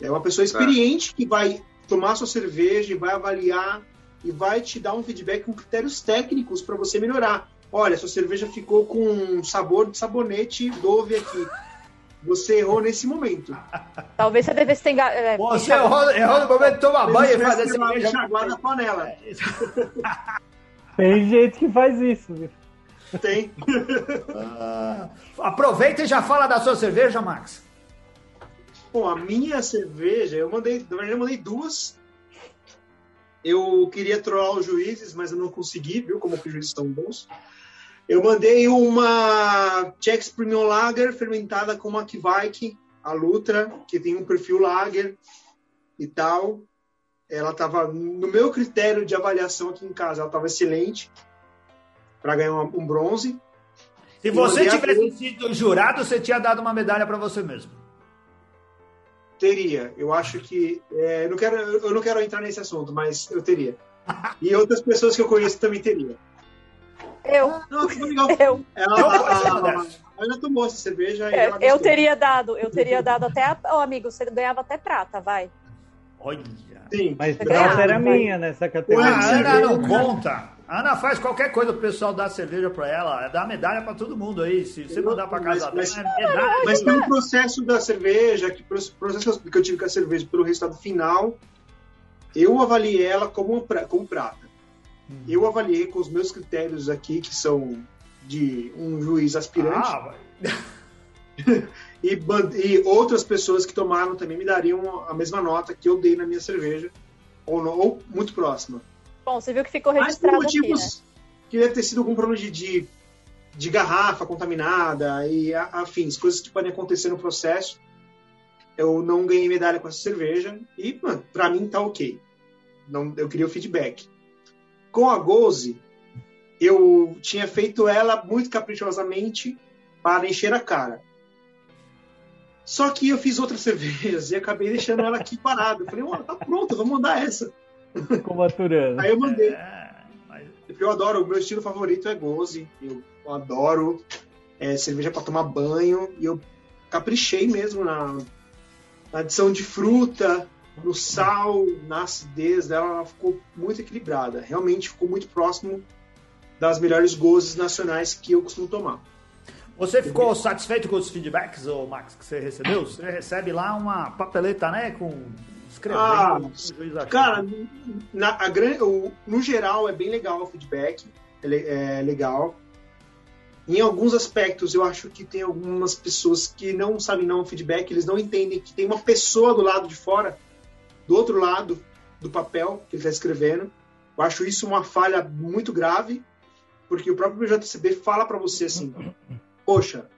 É uma pessoa experiente que vai tomar sua cerveja e vai avaliar e vai te dar um feedback com critérios técnicos para você melhorar. Olha, sua cerveja ficou com um sabor de sabonete Dove aqui. Você errou nesse momento. Talvez você devesse ter. enga- É, Você errou, errou no momento de tomar banho e fazer vai cerveja. enxaguar na panela. Tem gente que faz isso. viu? Tem. Ah, aproveita e já fala da sua cerveja, Max. Bom, a minha cerveja, eu mandei, na verdade, eu mandei duas. Eu queria trollar os juízes, mas eu não consegui, viu? Como que os juízes são bons. Eu mandei uma Chex Premium Lager fermentada com uma Kvike, a Lutra, que tem um perfil Lager e tal. Ela estava no meu critério de avaliação aqui em casa, ela estava excelente para ganhar uma- um bronze. Se Eu você tivesse sido jurado, você tinha dado uma medalha para você mesmo. Teria. Eu acho que. é, eu, não quero, eu não quero entrar nesse assunto, mas eu teria. E outras pessoas que eu conheço também teriam. Eu, Não, tudo legal. eu, Ela, Não pode ser a, modesto. a Ana tomou essa cerveja e é, ela eu gostou. teria dado, eu teria dado até a. Ô, amigo, você ganhava até prata, vai. Olha. Sim. Mas ganha? era minha nessa A categoria. Ué, Ana não conta. A Ana faz qualquer coisa pro pessoal dar cerveja pra ela. Dá medalha pra todo mundo aí. Se você mandar pra casa Mas- dela, é medalha. Mas pelo processo da cerveja, que processo que eu tive com a cerveja, pelo resultado final, eu avaliei ela como, pra- como prata. Eu avaliei com os meus critérios aqui, que são de um juiz aspirante. Ah, vai. e, e outras pessoas que tomaram também me dariam a mesma nota que eu dei na minha cerveja, ou, não- ou muito próxima. Bom, você viu que ficou Mas por registrado aqui, né? motivos que deve ter sido algum problema de, de, de garrafa contaminada e afins, coisas que podem acontecer no processo. Eu não ganhei medalha com essa cerveja e, mano, pra mim tá ok. Não, eu queria o feedback. Com a Goze, eu tinha feito ela muito caprichosamente para encher a cara. Só que eu fiz outras cervejas e acabei deixando ela aqui parada. Eu falei, ó, tá pronto, vamos mandar essa. Ficou maturando. Aí eu mandei. É, mas- porque eu adoro, o meu estilo favorito é goze. Eu adoro é, cerveja para tomar banho. E eu caprichei mesmo na, na adição de fruta, no sal, na acidez dela. Ela ficou muito equilibrada. Realmente ficou muito próximo das melhores gozes nacionais que eu costumo tomar. Você ficou satisfeito com os feedbacks, ô Max, que você recebeu? Você recebe lá uma papeleta, né? Com escrevendo. Ah, achou. Cara, na, a, o- no geral é bem legal o feedback, é, é legal. Em alguns aspectos, eu acho que tem algumas pessoas que não sabem não o feedback, eles não entendem que tem uma pessoa do lado de fora, do outro lado do papel que ele está escrevendo. Eu acho isso uma falha muito grave, porque o próprio BJCB fala para você assim: poxa,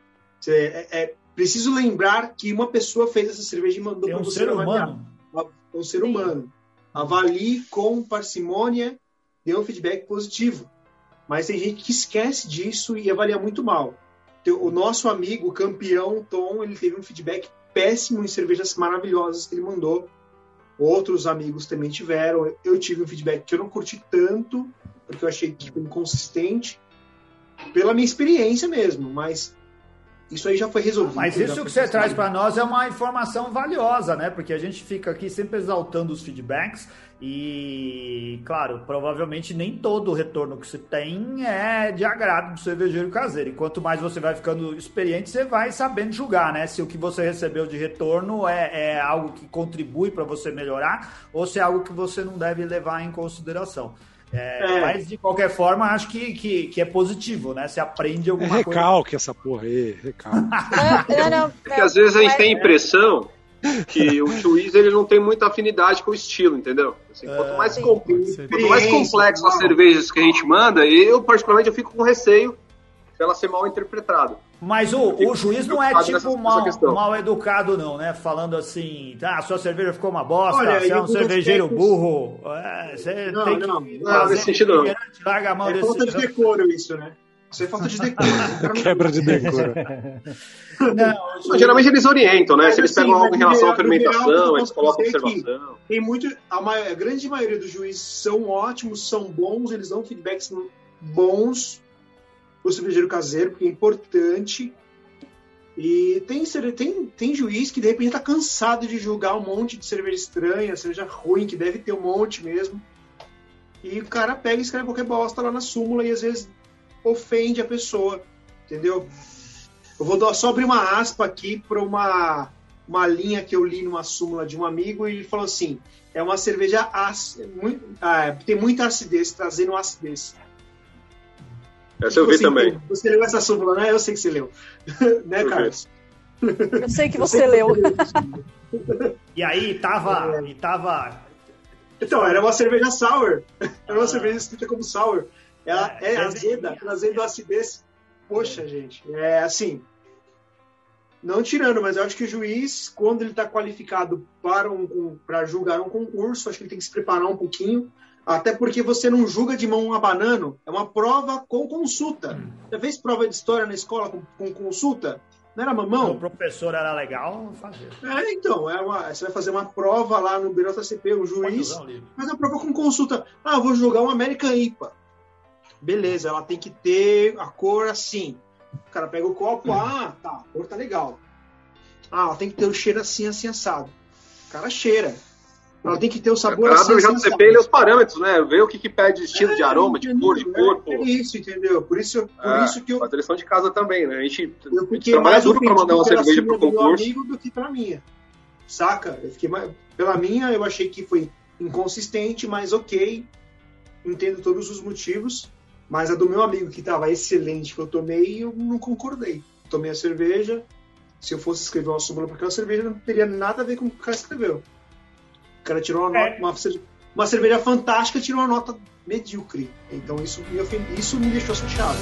é, é preciso lembrar que uma pessoa fez essa cerveja e mandou para um você ser avaliar humano. um ser humano. Avalie com parcimônia, dê um feedback positivo. Mas tem gente que esquece disso e avalia muito mal. O nosso amigo, o campeão Tom, ele teve um feedback péssimo em cervejas maravilhosas que ele mandou. Outros amigos também tiveram. Eu tive um feedback que eu não curti tanto, porque eu achei que foi inconsistente, pela minha experiência mesmo. Mas isso aí já foi resolvido. Mas isso que você traz para nós é uma informação valiosa, né? Porque a gente fica aqui sempre exaltando os feedbacks e, claro, provavelmente nem todo o retorno que você tem é de agrado do cervejeiro caseiro. E quanto mais você vai ficando experiente, você vai sabendo julgar, né? Se o que você recebeu de retorno é, é algo que contribui para você melhorar ou se é algo que você não deve levar em consideração. É, É. Mas, de qualquer forma, acho que, que, que é positivo, né? Você aprende É alguma coisa. recalque essa porra aí, recalque. Não, não, não, Porque às vezes a gente não é- tem a impressão que o juiz ele não tem muita afinidade com o estilo, entendeu? Assim, quanto mais, Sim. com- Pode ser. quanto mais complexo as cervejas que a gente manda, eu particularmente eu fico com receio dela ser mal interpretada. Mas o, o juiz não é tipo mal, mal educado, não, né? Falando assim, tá, a sua cerveja ficou uma bosta, Olha, você é um cervejeiro aspectos- burro. É, você Não, tem não, que não, fazer nesse sentido não. larga a mão É desse. falta de decoro isso, né? Isso é falta de decoro. Quebra de decoro. Não, Mas, geralmente eles orientam, né? Se eles assim, pegam algo em relação à geral, fermentação, eles colocam observação. Tem muito. A, ma- a grande maioria dos juízes são ótimos, são bons, eles dão feedbacks bons pro cervejeiro caseiro, porque é importante. E tem, tem, tem juiz que de repente tá cansado de julgar um monte de cerveja estranha, cerveja ruim, que deve ter um monte mesmo. E o cara pega e escreve qualquer bosta lá na súmula e às vezes ofende a pessoa, entendeu? Eu vou dar, só abrir uma aspa aqui para uma, uma linha que eu li numa súmula de um amigo e ele falou assim: é uma cerveja ácida, muito, ah, tem muita acidez, trazendo acidez. Essa eu vi Você- também. Você leu essa súmula, né? Eu sei que você leu. né. Carlos? Eu sei que você leu. E aí tava, É. e tava Então, era uma cerveja sour. Era uma cerveja escrita como sour. Ela É, é, deve- azeda, trazendo acidez. Poxa, gente. É assim. Não tirando, mas eu acho que o juiz, quando ele está qualificado para, um, para julgar um concurso, acho que ele tem que se preparar um pouquinho. Até porque você não julga de mão a banano. É uma prova com consulta. Já fez prova de história na escola com, com consulta? Não era o mamão? professor era legal fazer. É, então. É uma, você vai fazer uma prova lá no BJCP, o juiz. Pode usar o livro. Mas a prova com consulta. Ah, vou jogar um American IPA. Beleza, ela tem que ter a cor assim. O cara pega o copo, ah, tá, a cor tá legal. Ah, ela tem que ter o cheiro assim, assim, assado. O cara cheira. Ela tem que ter o sabor assim, JCP assado. ele é os parâmetros, né? Ver o que, que pede de estilo de aroma, de cor, de Entendeu? corpo. É, é isso, entendeu? Por isso, por É, isso que eu, eles são de casa também, né? A gente, eu a gente trabalha mais duro pra mandar uma cerveja pro do meu concurso. amigo do que pra minha. Saca? Eu fiquei mais... Pela minha, eu achei que foi inconsistente, mas ok. Entendo todos os motivos. Mas a do meu amigo, que tava excelente, que eu tomei, eu não concordei. Tomei a cerveja. Se eu fosse escrever uma súmula para aquela cerveja, não teria nada a ver com o que o cara escreveu. O cara tirou uma É. nota, uma, cerve- uma cerveja fantástica, tirou uma nota medíocre. Então isso me, ofende, isso me deixou chateado.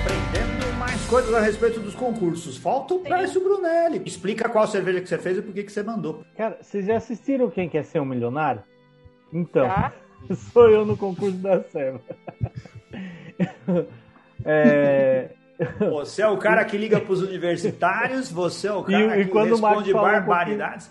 Aprendendo mais coisas a respeito dos concursos. Falta o Précio Brunelli. Explica qual cerveja que você fez e por que, que você mandou. Cara, vocês já assistiram Quem Quer Ser um Milionário? Então, Tá? sou eu no concurso da Serva. é, Você é o cara que liga pros universitários, você é o cara E- e que Marcos responde fala um barbaridades.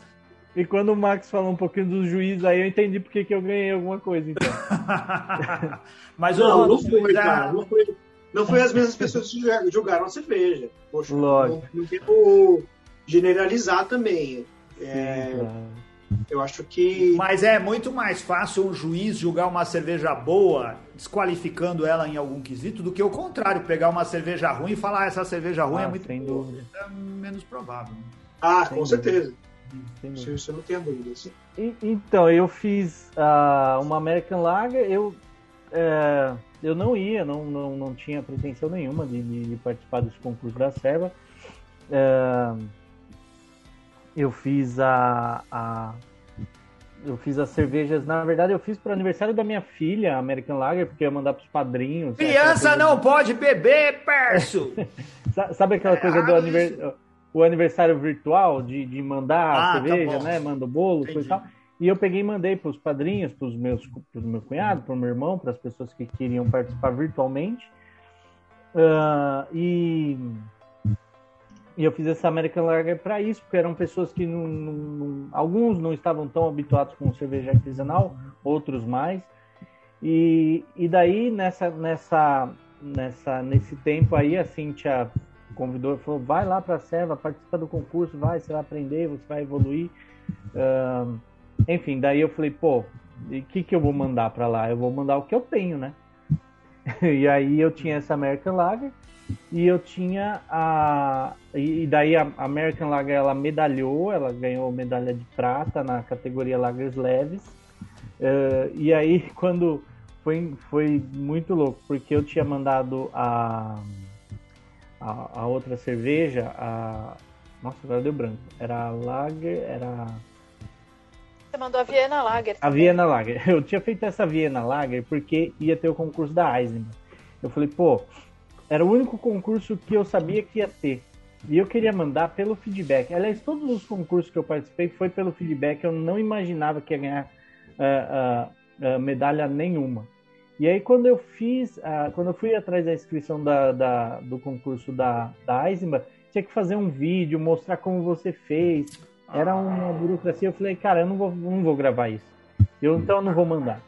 E quando o Max falou um pouquinho dos juízes, aí eu entendi porque que eu ganhei alguma coisa, então. Mas Não, o não foi, cara. Não foi, não foi as mesmas pessoas que julgaram- a cerveja. Poxa, Lógico. não, não tem como generalizar também. É, Claro. Eu acho que. Mas é muito mais fácil um juiz julgar uma cerveja boa, desqualificando ela em algum quesito, do que o contrário, pegar uma cerveja ruim e falar ah, essa cerveja ruim é Ah, muito sem boa. dúvida. É menos provável. Ah, Sem com dúvida. certeza. Sem Isso, isso eu não tenho dúvida. E- Então, eu fiz ah, uma American Lager, eu, é, eu não ia, não, não, não tinha pretensão nenhuma de, de- de participar desse concurso da Serva. É, eu fiz a, a- Eu fiz as cervejas, na verdade eu fiz para o aniversário da minha filha, a American Lager, porque eu ia mandar para os padrinhos. Criança aquela coisa não pode beber, perso! Sa- Sabe aquela coisa do Ah, o aniversário virtual de, de mandar Ah, a tá cerveja, bom. né? Manda o bolo, coisa e tal. E eu peguei e mandei para os padrinhos, para os meus, pros meu cunhado, para o meu irmão, para as pessoas que queriam participar virtualmente. Ah, e, e eu fiz essa American Lager para isso, porque eram pessoas que não, não- alguns não estavam tão habituados com cerveja artesanal, outros mais. E, e daí nessa nessa nessa nesse tempo aí a Cintia convidou e falou vai lá para a Serva participa do concurso vai você vai aprender você vai evoluir. Ahn, enfim daí eu falei pô e que que eu vou mandar para lá? Eu vou mandar o que eu tenho né? E aí eu tinha essa American Lager e eu tinha a e daí a American Lager ela medalhou ela ganhou medalha de prata na categoria Lagers leves eh, e aí, quando foi, foi muito louco, porque eu tinha mandado a, a, a outra cerveja, a. Nossa, agora deu branco. Era a Lager, era. Você mandou a Viena Lager. A Viena Lager. Eu tinha feito essa Viena Lager porque ia ter o concurso da Eisenbahn. Eu falei, pô, era o único concurso que eu sabia que ia ter. E eu queria mandar pelo feedback. Aliás, todos os concursos que eu participei foi pelo feedback. Eu não imaginava que ia ganhar ah, ah, medalha nenhuma. E aí quando eu fiz, ah, quando eu fui atrás da inscrição da, da- do concurso da, da Eisenbahn, tinha que fazer um vídeo, mostrar como você fez. Era uma burocracia. Eu falei, cara, eu não vou, não vou gravar isso. Eu então não vou mandar.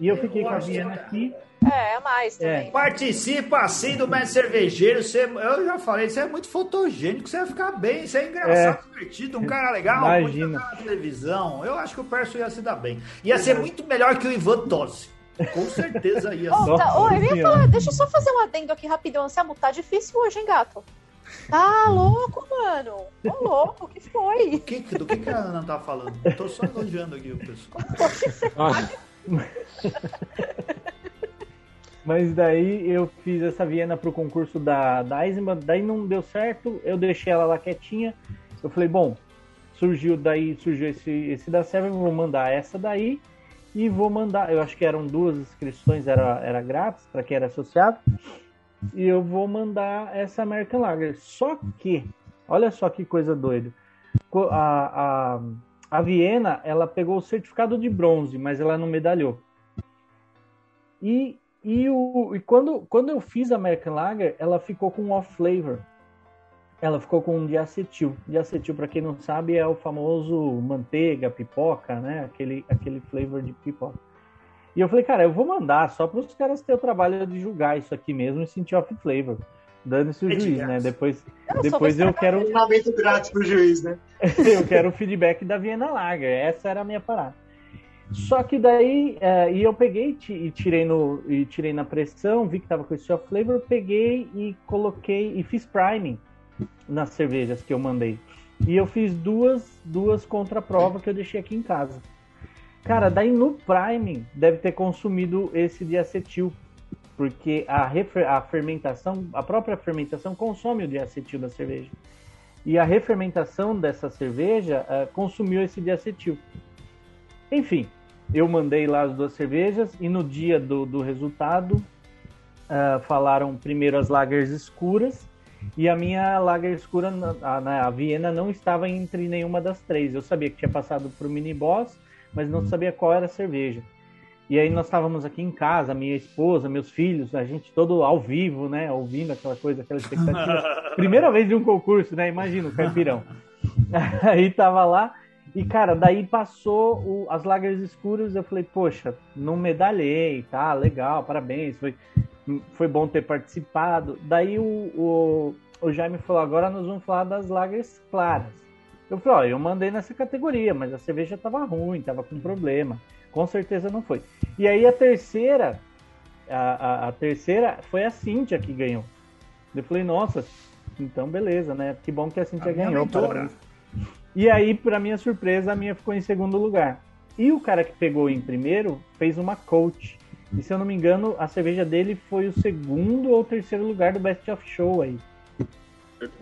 E eu fiquei com a Viena aqui. É, a mais também. Participa assim do mestre cervejeiro. Você, eu já falei, você é muito fotogênico, você vai ficar bem, você é engraçado, divertido, um cara legal, Imagina. na televisão. Eu acho que o Perso ia se dar bem. Ia ser muito melhor que o Ivan Tosse. Com certeza ia ser. Nossa tá, ô, eu ia falar, deixa eu só fazer um adendo aqui rapidão. Anselmo, tá difícil hoje, hein, gato? Tá louco, mano. Ô, louco, o que foi? Do que, do que, que a Ana tá falando? Eu tô só elogiando aqui o pessoal. Mas daí eu fiz essa Viena pro concurso da, da Eisenbahn, daí não deu certo, eu deixei ela lá quietinha. Eu falei, bom, surgiu daí, surgiu esse, esse da Seven, vou mandar essa daí e vou mandar, eu acho que eram duas inscrições, era, era grátis para quem era associado. E eu vou mandar essa American Lager. Só que, olha só que coisa doida. A, a, a Viena, ela pegou o certificado de bronze, mas ela não medalhou. E, e, o, e quando, quando eu fiz a American Lager, ela ficou com off flavor. Ela ficou com diacetil. Diacetil, para quem não sabe, é o famoso manteiga, pipoca, né? Aquele, aquele flavor de pipoca. E eu falei, cara, eu vou mandar só para os caras terem o trabalho de julgar isso aqui mesmo e sentir off flavor. Dando-se o É de juiz, né? Depois, Eu depois eu quero, Treinamento grátis pro juiz, né? eu quero o feedback da Viena Lager. Essa era a minha parada. Só que daí, é, e eu peguei e tirei, no, e tirei na pressão, vi que tava com esse soft flavor, peguei e coloquei e fiz priming nas cervejas que eu mandei. E eu fiz duas, duas contraprovas que eu deixei aqui em casa. Cara, daí no priming deve ter consumido esse diacetil, porque a, refer- a fermentação, a própria fermentação consome o diacetil da cerveja. E a refermentação dessa cerveja eh, consumiu esse diacetil. Enfim, eu mandei lá as duas cervejas e no dia do, do resultado ah, falaram primeiro as lagers escuras e a minha lager escura, a, na- a Viena, não estava entre nenhuma das três. Eu sabia que tinha passado para o mini boss, mas não sabia qual era a cerveja. E aí nós estávamos aqui em casa, minha esposa, meus filhos, a gente todo ao vivo, né, ouvindo aquela coisa, aquela expectativa. Primeira vez de um concurso, né? Imagina o caipirão. Aí tava lá E, cara, daí passou o- as lagers escuras, eu falei, poxa, não medalhei, tá, legal, parabéns, foi, foi bom ter participado. Daí o, o, o Jaime falou, agora nós vamos falar das lagers claras. Eu falei, ó, eu mandei nessa categoria, mas a cerveja tava ruim, tava com problema. Com certeza não foi. E aí a terceira, a, a, a terceira foi a Cíntia que ganhou. Eu falei, nossa, então beleza, né? Que bom que a Cíntia A minha ganhou. mentora. parabéns. E aí, pra minha surpresa, a minha ficou em segundo lugar. E o cara que pegou em primeiro fez uma coach. E se eu não me engano, a cerveja dele foi o segundo ou terceiro lugar do Best of Show aí.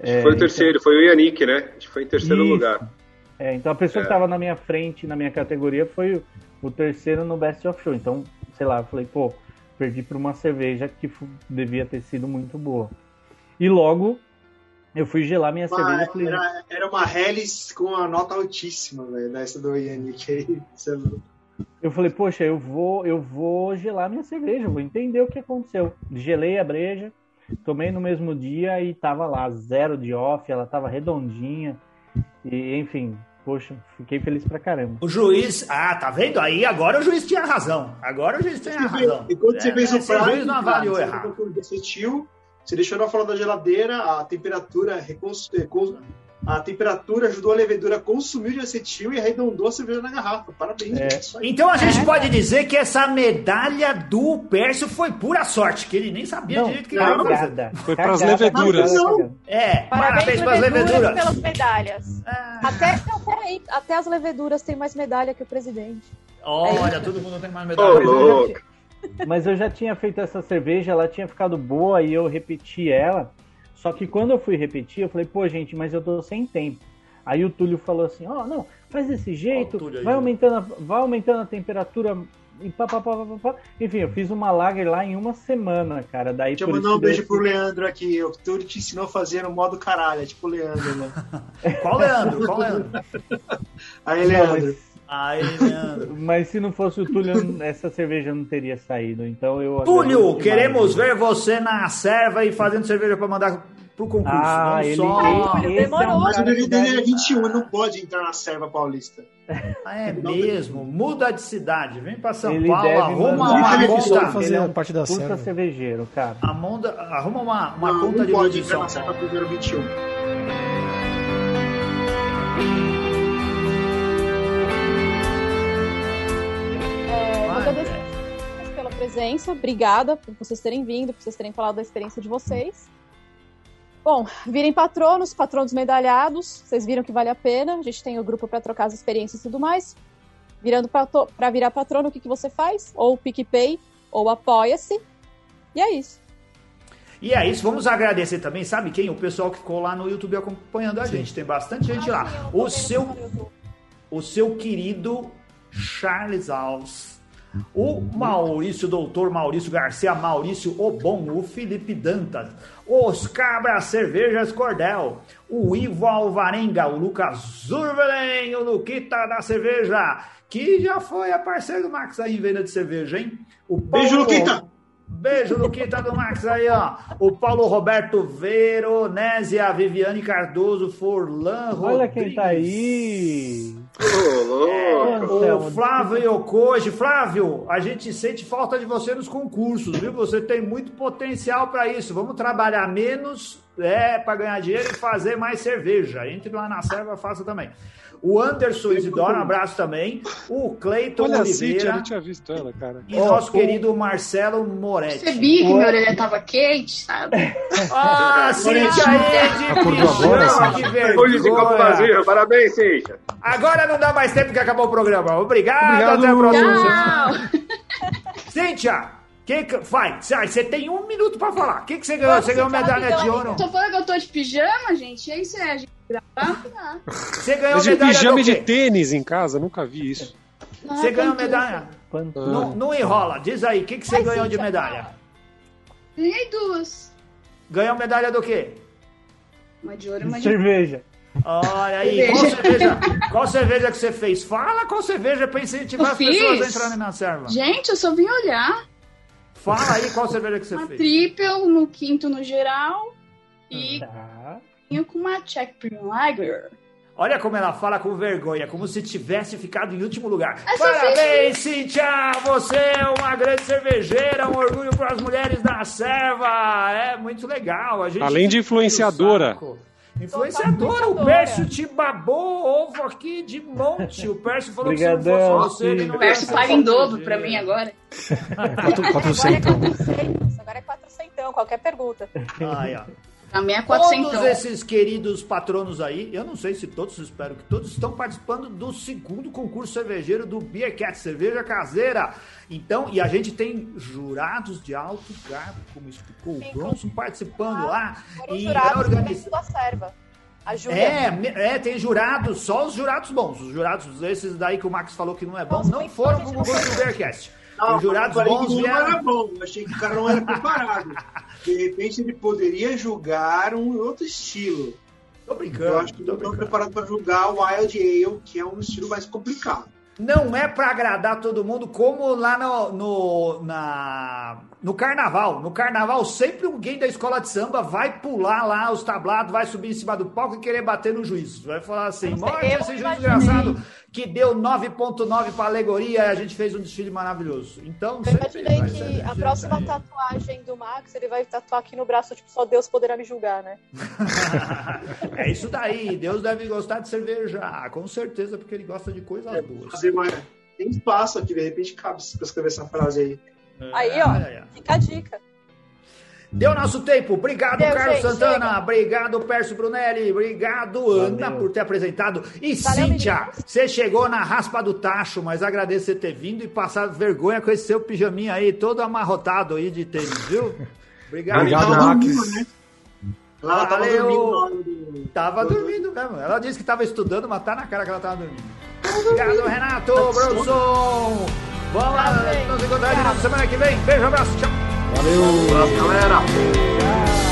É, foi o então- terceiro, foi o Yannick, né? Foi em terceiro Isso. lugar. É, então a pessoa É. que tava na minha frente, na minha categoria, foi o, terceiro no Best of Show. Então, sei lá, eu falei, pô, perdi por uma cerveja que devia ter sido muito boa. E logo eu fui gelar minha cerveja Uma- e falei, era, era uma Hellis com uma nota altíssima, velho, dessa do Yannick aí. É eu falei, poxa, eu vou, eu vou gelar minha cerveja, vou entender o que aconteceu. Gelei a breja, tomei no mesmo dia e tava lá, zero de off, ela tava redondinha. E, enfim, poxa, fiquei feliz pra caramba. O juiz. Ah, tá vendo aí? Agora o juiz tinha razão. Agora o juiz tinha razão. E quando você É, fez o esse prato, juiz não avaliou você errado. o você deixou ela fora da geladeira, a temperatura recons- a temperatura ajudou a levedura a consumir de acetil e arredondou a cerveja na garrafa. Parabéns, É. Então a gente pode dizer que essa medalha do Pércio foi pura sorte, que ele nem sabia Não, direito o que ele ia fazer. cagada. Foi pras Cagada, leveduras. cagada. É, parabéns, para as leveduras, leveduras. pelas medalhas. Ah, Até, não, peraí, até as leveduras têm mais medalha que o presidente. olha, todo mundo tem mais medalha. Mas Mas eu já tinha feito essa cerveja, ela tinha ficado boa e eu repeti ela. Só que quando eu fui repetir, eu falei, pô, gente, mas eu tô sem tempo. Aí o Túlio falou assim, ó, não, faz desse jeito, aí, vai ó. aumentando, a, vai aumentando a temperatura e pá, pá, pá, pá, pá. Enfim, eu fiz uma lager lá em uma semana, cara. Daí Deixa eu mandar um beijo esse- pro Leandro aqui. O Túlio te ensinou a fazer no modo caralho. É tipo o Leandro, né? Qual Leandro? Qual Leandro? Aí, Não, Leandro. mas, Ai, Mas se não fosse o Túlio, essa cerveja não teria saído. Então eu. Túlio, queremos ver você na serva e fazendo cerveja para mandar pro concurso. Ah, não ele, só. Ele, ele Mas o nível dele é 21, não pode entrar na serva paulista. Ah, é mesmo? Muda de cidade, vem para São ele Paulo, arruma uma conta. É fazer um parte da puta cervejeiro, cara. Arruma uma, uma não, conta não de pode entrar na serva 21. Presença, obrigada por vocês terem vindo, por vocês terem falado da experiência de vocês. Bom, virem patronos, patronos medalhados, vocês viram que vale a pena, a gente tem o grupo para trocar as experiências e tudo mais. Virando para virar patrono, o que, que você faz? Ou PicPay, ou Apoia-se. E é isso. E é isso, vamos agradecer também, sabe quem? O pessoal que ficou lá no YouTube acompanhando a gente. Tem bastante gente lá. O seu, o seu querido Charles Alves, o Maurício, doutor Maurício Garcia, Maurício Obon, o Felipe Dantas, os Cabras Cervejas Cordel, o Ivo Alvarenga, o Lucas Zurvelen, o Luquita da Cerveja, que já foi a parceiro do Max aí em venda de cerveja, hein? O Beijo, Paulo- Luquita! Beijo, Luquita do Max aí, ó. O Paulo Roberto Veronese, a Viviane Cardoso, Forlan Olha Rodrigues. quem tá aí. Ô, louco. O Anselmo, Flávio Yokoji. Flávio, a gente sente falta de você nos concursos, viu? Você tem muito potencial para isso. Vamos trabalhar menos é, para ganhar dinheiro e fazer mais cerveja. Entre lá na serva, faça também. O Anderson Isidoro, um abraço também. O Cleiton Olha a Cintia, eu Oliveira não tinha visto ela, cara. e Ó, nosso o- querido Marcelo Moretti. Percebi que minha orelha tava quente, sabe? Ah, Cíntia de Cíntia? que Hoje esse copo vergonha. Parabéns, Cintia. Agora não dá mais tempo que acabou o programa. Obrigado, Obrigado. até a próxima. Tchau! Cíntia, que que... vai, você tem um minuto pra falar. O que, que você ganhou? Você ganhou medalha de ouro? Tô falando que eu tô de pijama, gente. É isso aí, a gente gravar. Você ganhou Mas de medalha pijama e de tênis em casa, nunca vi isso. Você Ah, ganhou medalha? Não, não enrola, diz aí, o que, que você Vai, ganhou de Cíntia, medalha? Ganhei duas. Ganhou medalha do quê? Uma de ouro e uma de Cerveja. Olha aí, qual cerveja, qual cerveja que você fez? Fala qual cerveja pra incentivar Eu as pessoas a fiz. entrarem na serva. Gente, eu só vim olhar. Fala aí qual cerveja que você Uma fez. triple no quinto no geral. E Tá. vinha com uma Czech Premium Lager. Olha como ela fala com vergonha, como se tivesse ficado em último lugar. É Parabéns, Cíntia! Você é uma grande cervejeira, um orgulho para as mulheres da serva. É muito legal. A gente Além de influenciadora. Saco. Influenciadora, o. Pércio te babou ovo aqui de monte. O Pércio falou que se Obrigadão, não fosse você, ele não O Pércio paga em dobro pra mim agora. Quatro- Agora é 400. 400, agora é 400, qualquer pergunta. Ai, ó. Pra mim é Todos 400. esses queridos patronos aí, eu não sei se todos, espero que todos estão participando do segundo concurso cervejeiro do Beer Cat, cerveja caseira. Então, e a gente tem jurados de alto cargo, como explicou o Sim, Bronson, participando lá. E jurados pra do organizar. da serva. A Júlia. É, é, tem jurados, só os jurados bons. Os jurados, esses daí que o Max falou que não é bom, não foram pro concurso do. Beercast. Não, Os jurados eu falei bons que não vieram. era bom. Eu achei que o cara não era preparado. De repente ele poderia julgar um outro estilo. Tô brincando. Eu acho que tô não estão brincando. preparados para julgar o Wild Ale, que é um estilo mais complicado. Não é pra agradar todo mundo, como lá no, no, na, no carnaval. No carnaval, sempre alguém da escola de samba vai pular lá os tablados, vai subir em cima do palco e querer bater no juiz. Vai falar assim: morte eu esse juiz desgraçado que deu 9,9 pra alegoria e a gente fez um desfile maravilhoso. Então, Eu sempre imaginei que ser a próxima tatuagem do Max, ele vai tatuar aqui no braço, tipo, só Deus poderá me julgar, né? é isso daí. Deus deve gostar de cerveja. Ah, com certeza, porque ele gosta de coisas boas. Fazer uma... Tem espaço aqui, de repente cabe pra escrever essa frase aí. Aí, ó. Ai, ai, ai. Fica a dica. Deu nosso tempo. Obrigado, Deu, Carlos gente, Santana. chega. Obrigado, Pércio Brunelli. Obrigado, Ana, por ter apresentado. E Valeu, Cíntia, você chegou na raspa do tacho, mas agradeço você ter vindo e passado vergonha com esse seu pijaminha aí, todo amarrotado aí de tênis, viu? Obrigado. Obrigado, Max. né? Ela tava Valeu. dormindo. Tava dormindo mesmo. Ela disse que tava estudando, mas tá na cara que ela tava dormindo. Obrigado, Renato, Bronson. Vamos lá, nos encontrar de novo semana que vem. Beijo, abraço, tchau. Valeu. Galera. Tchau.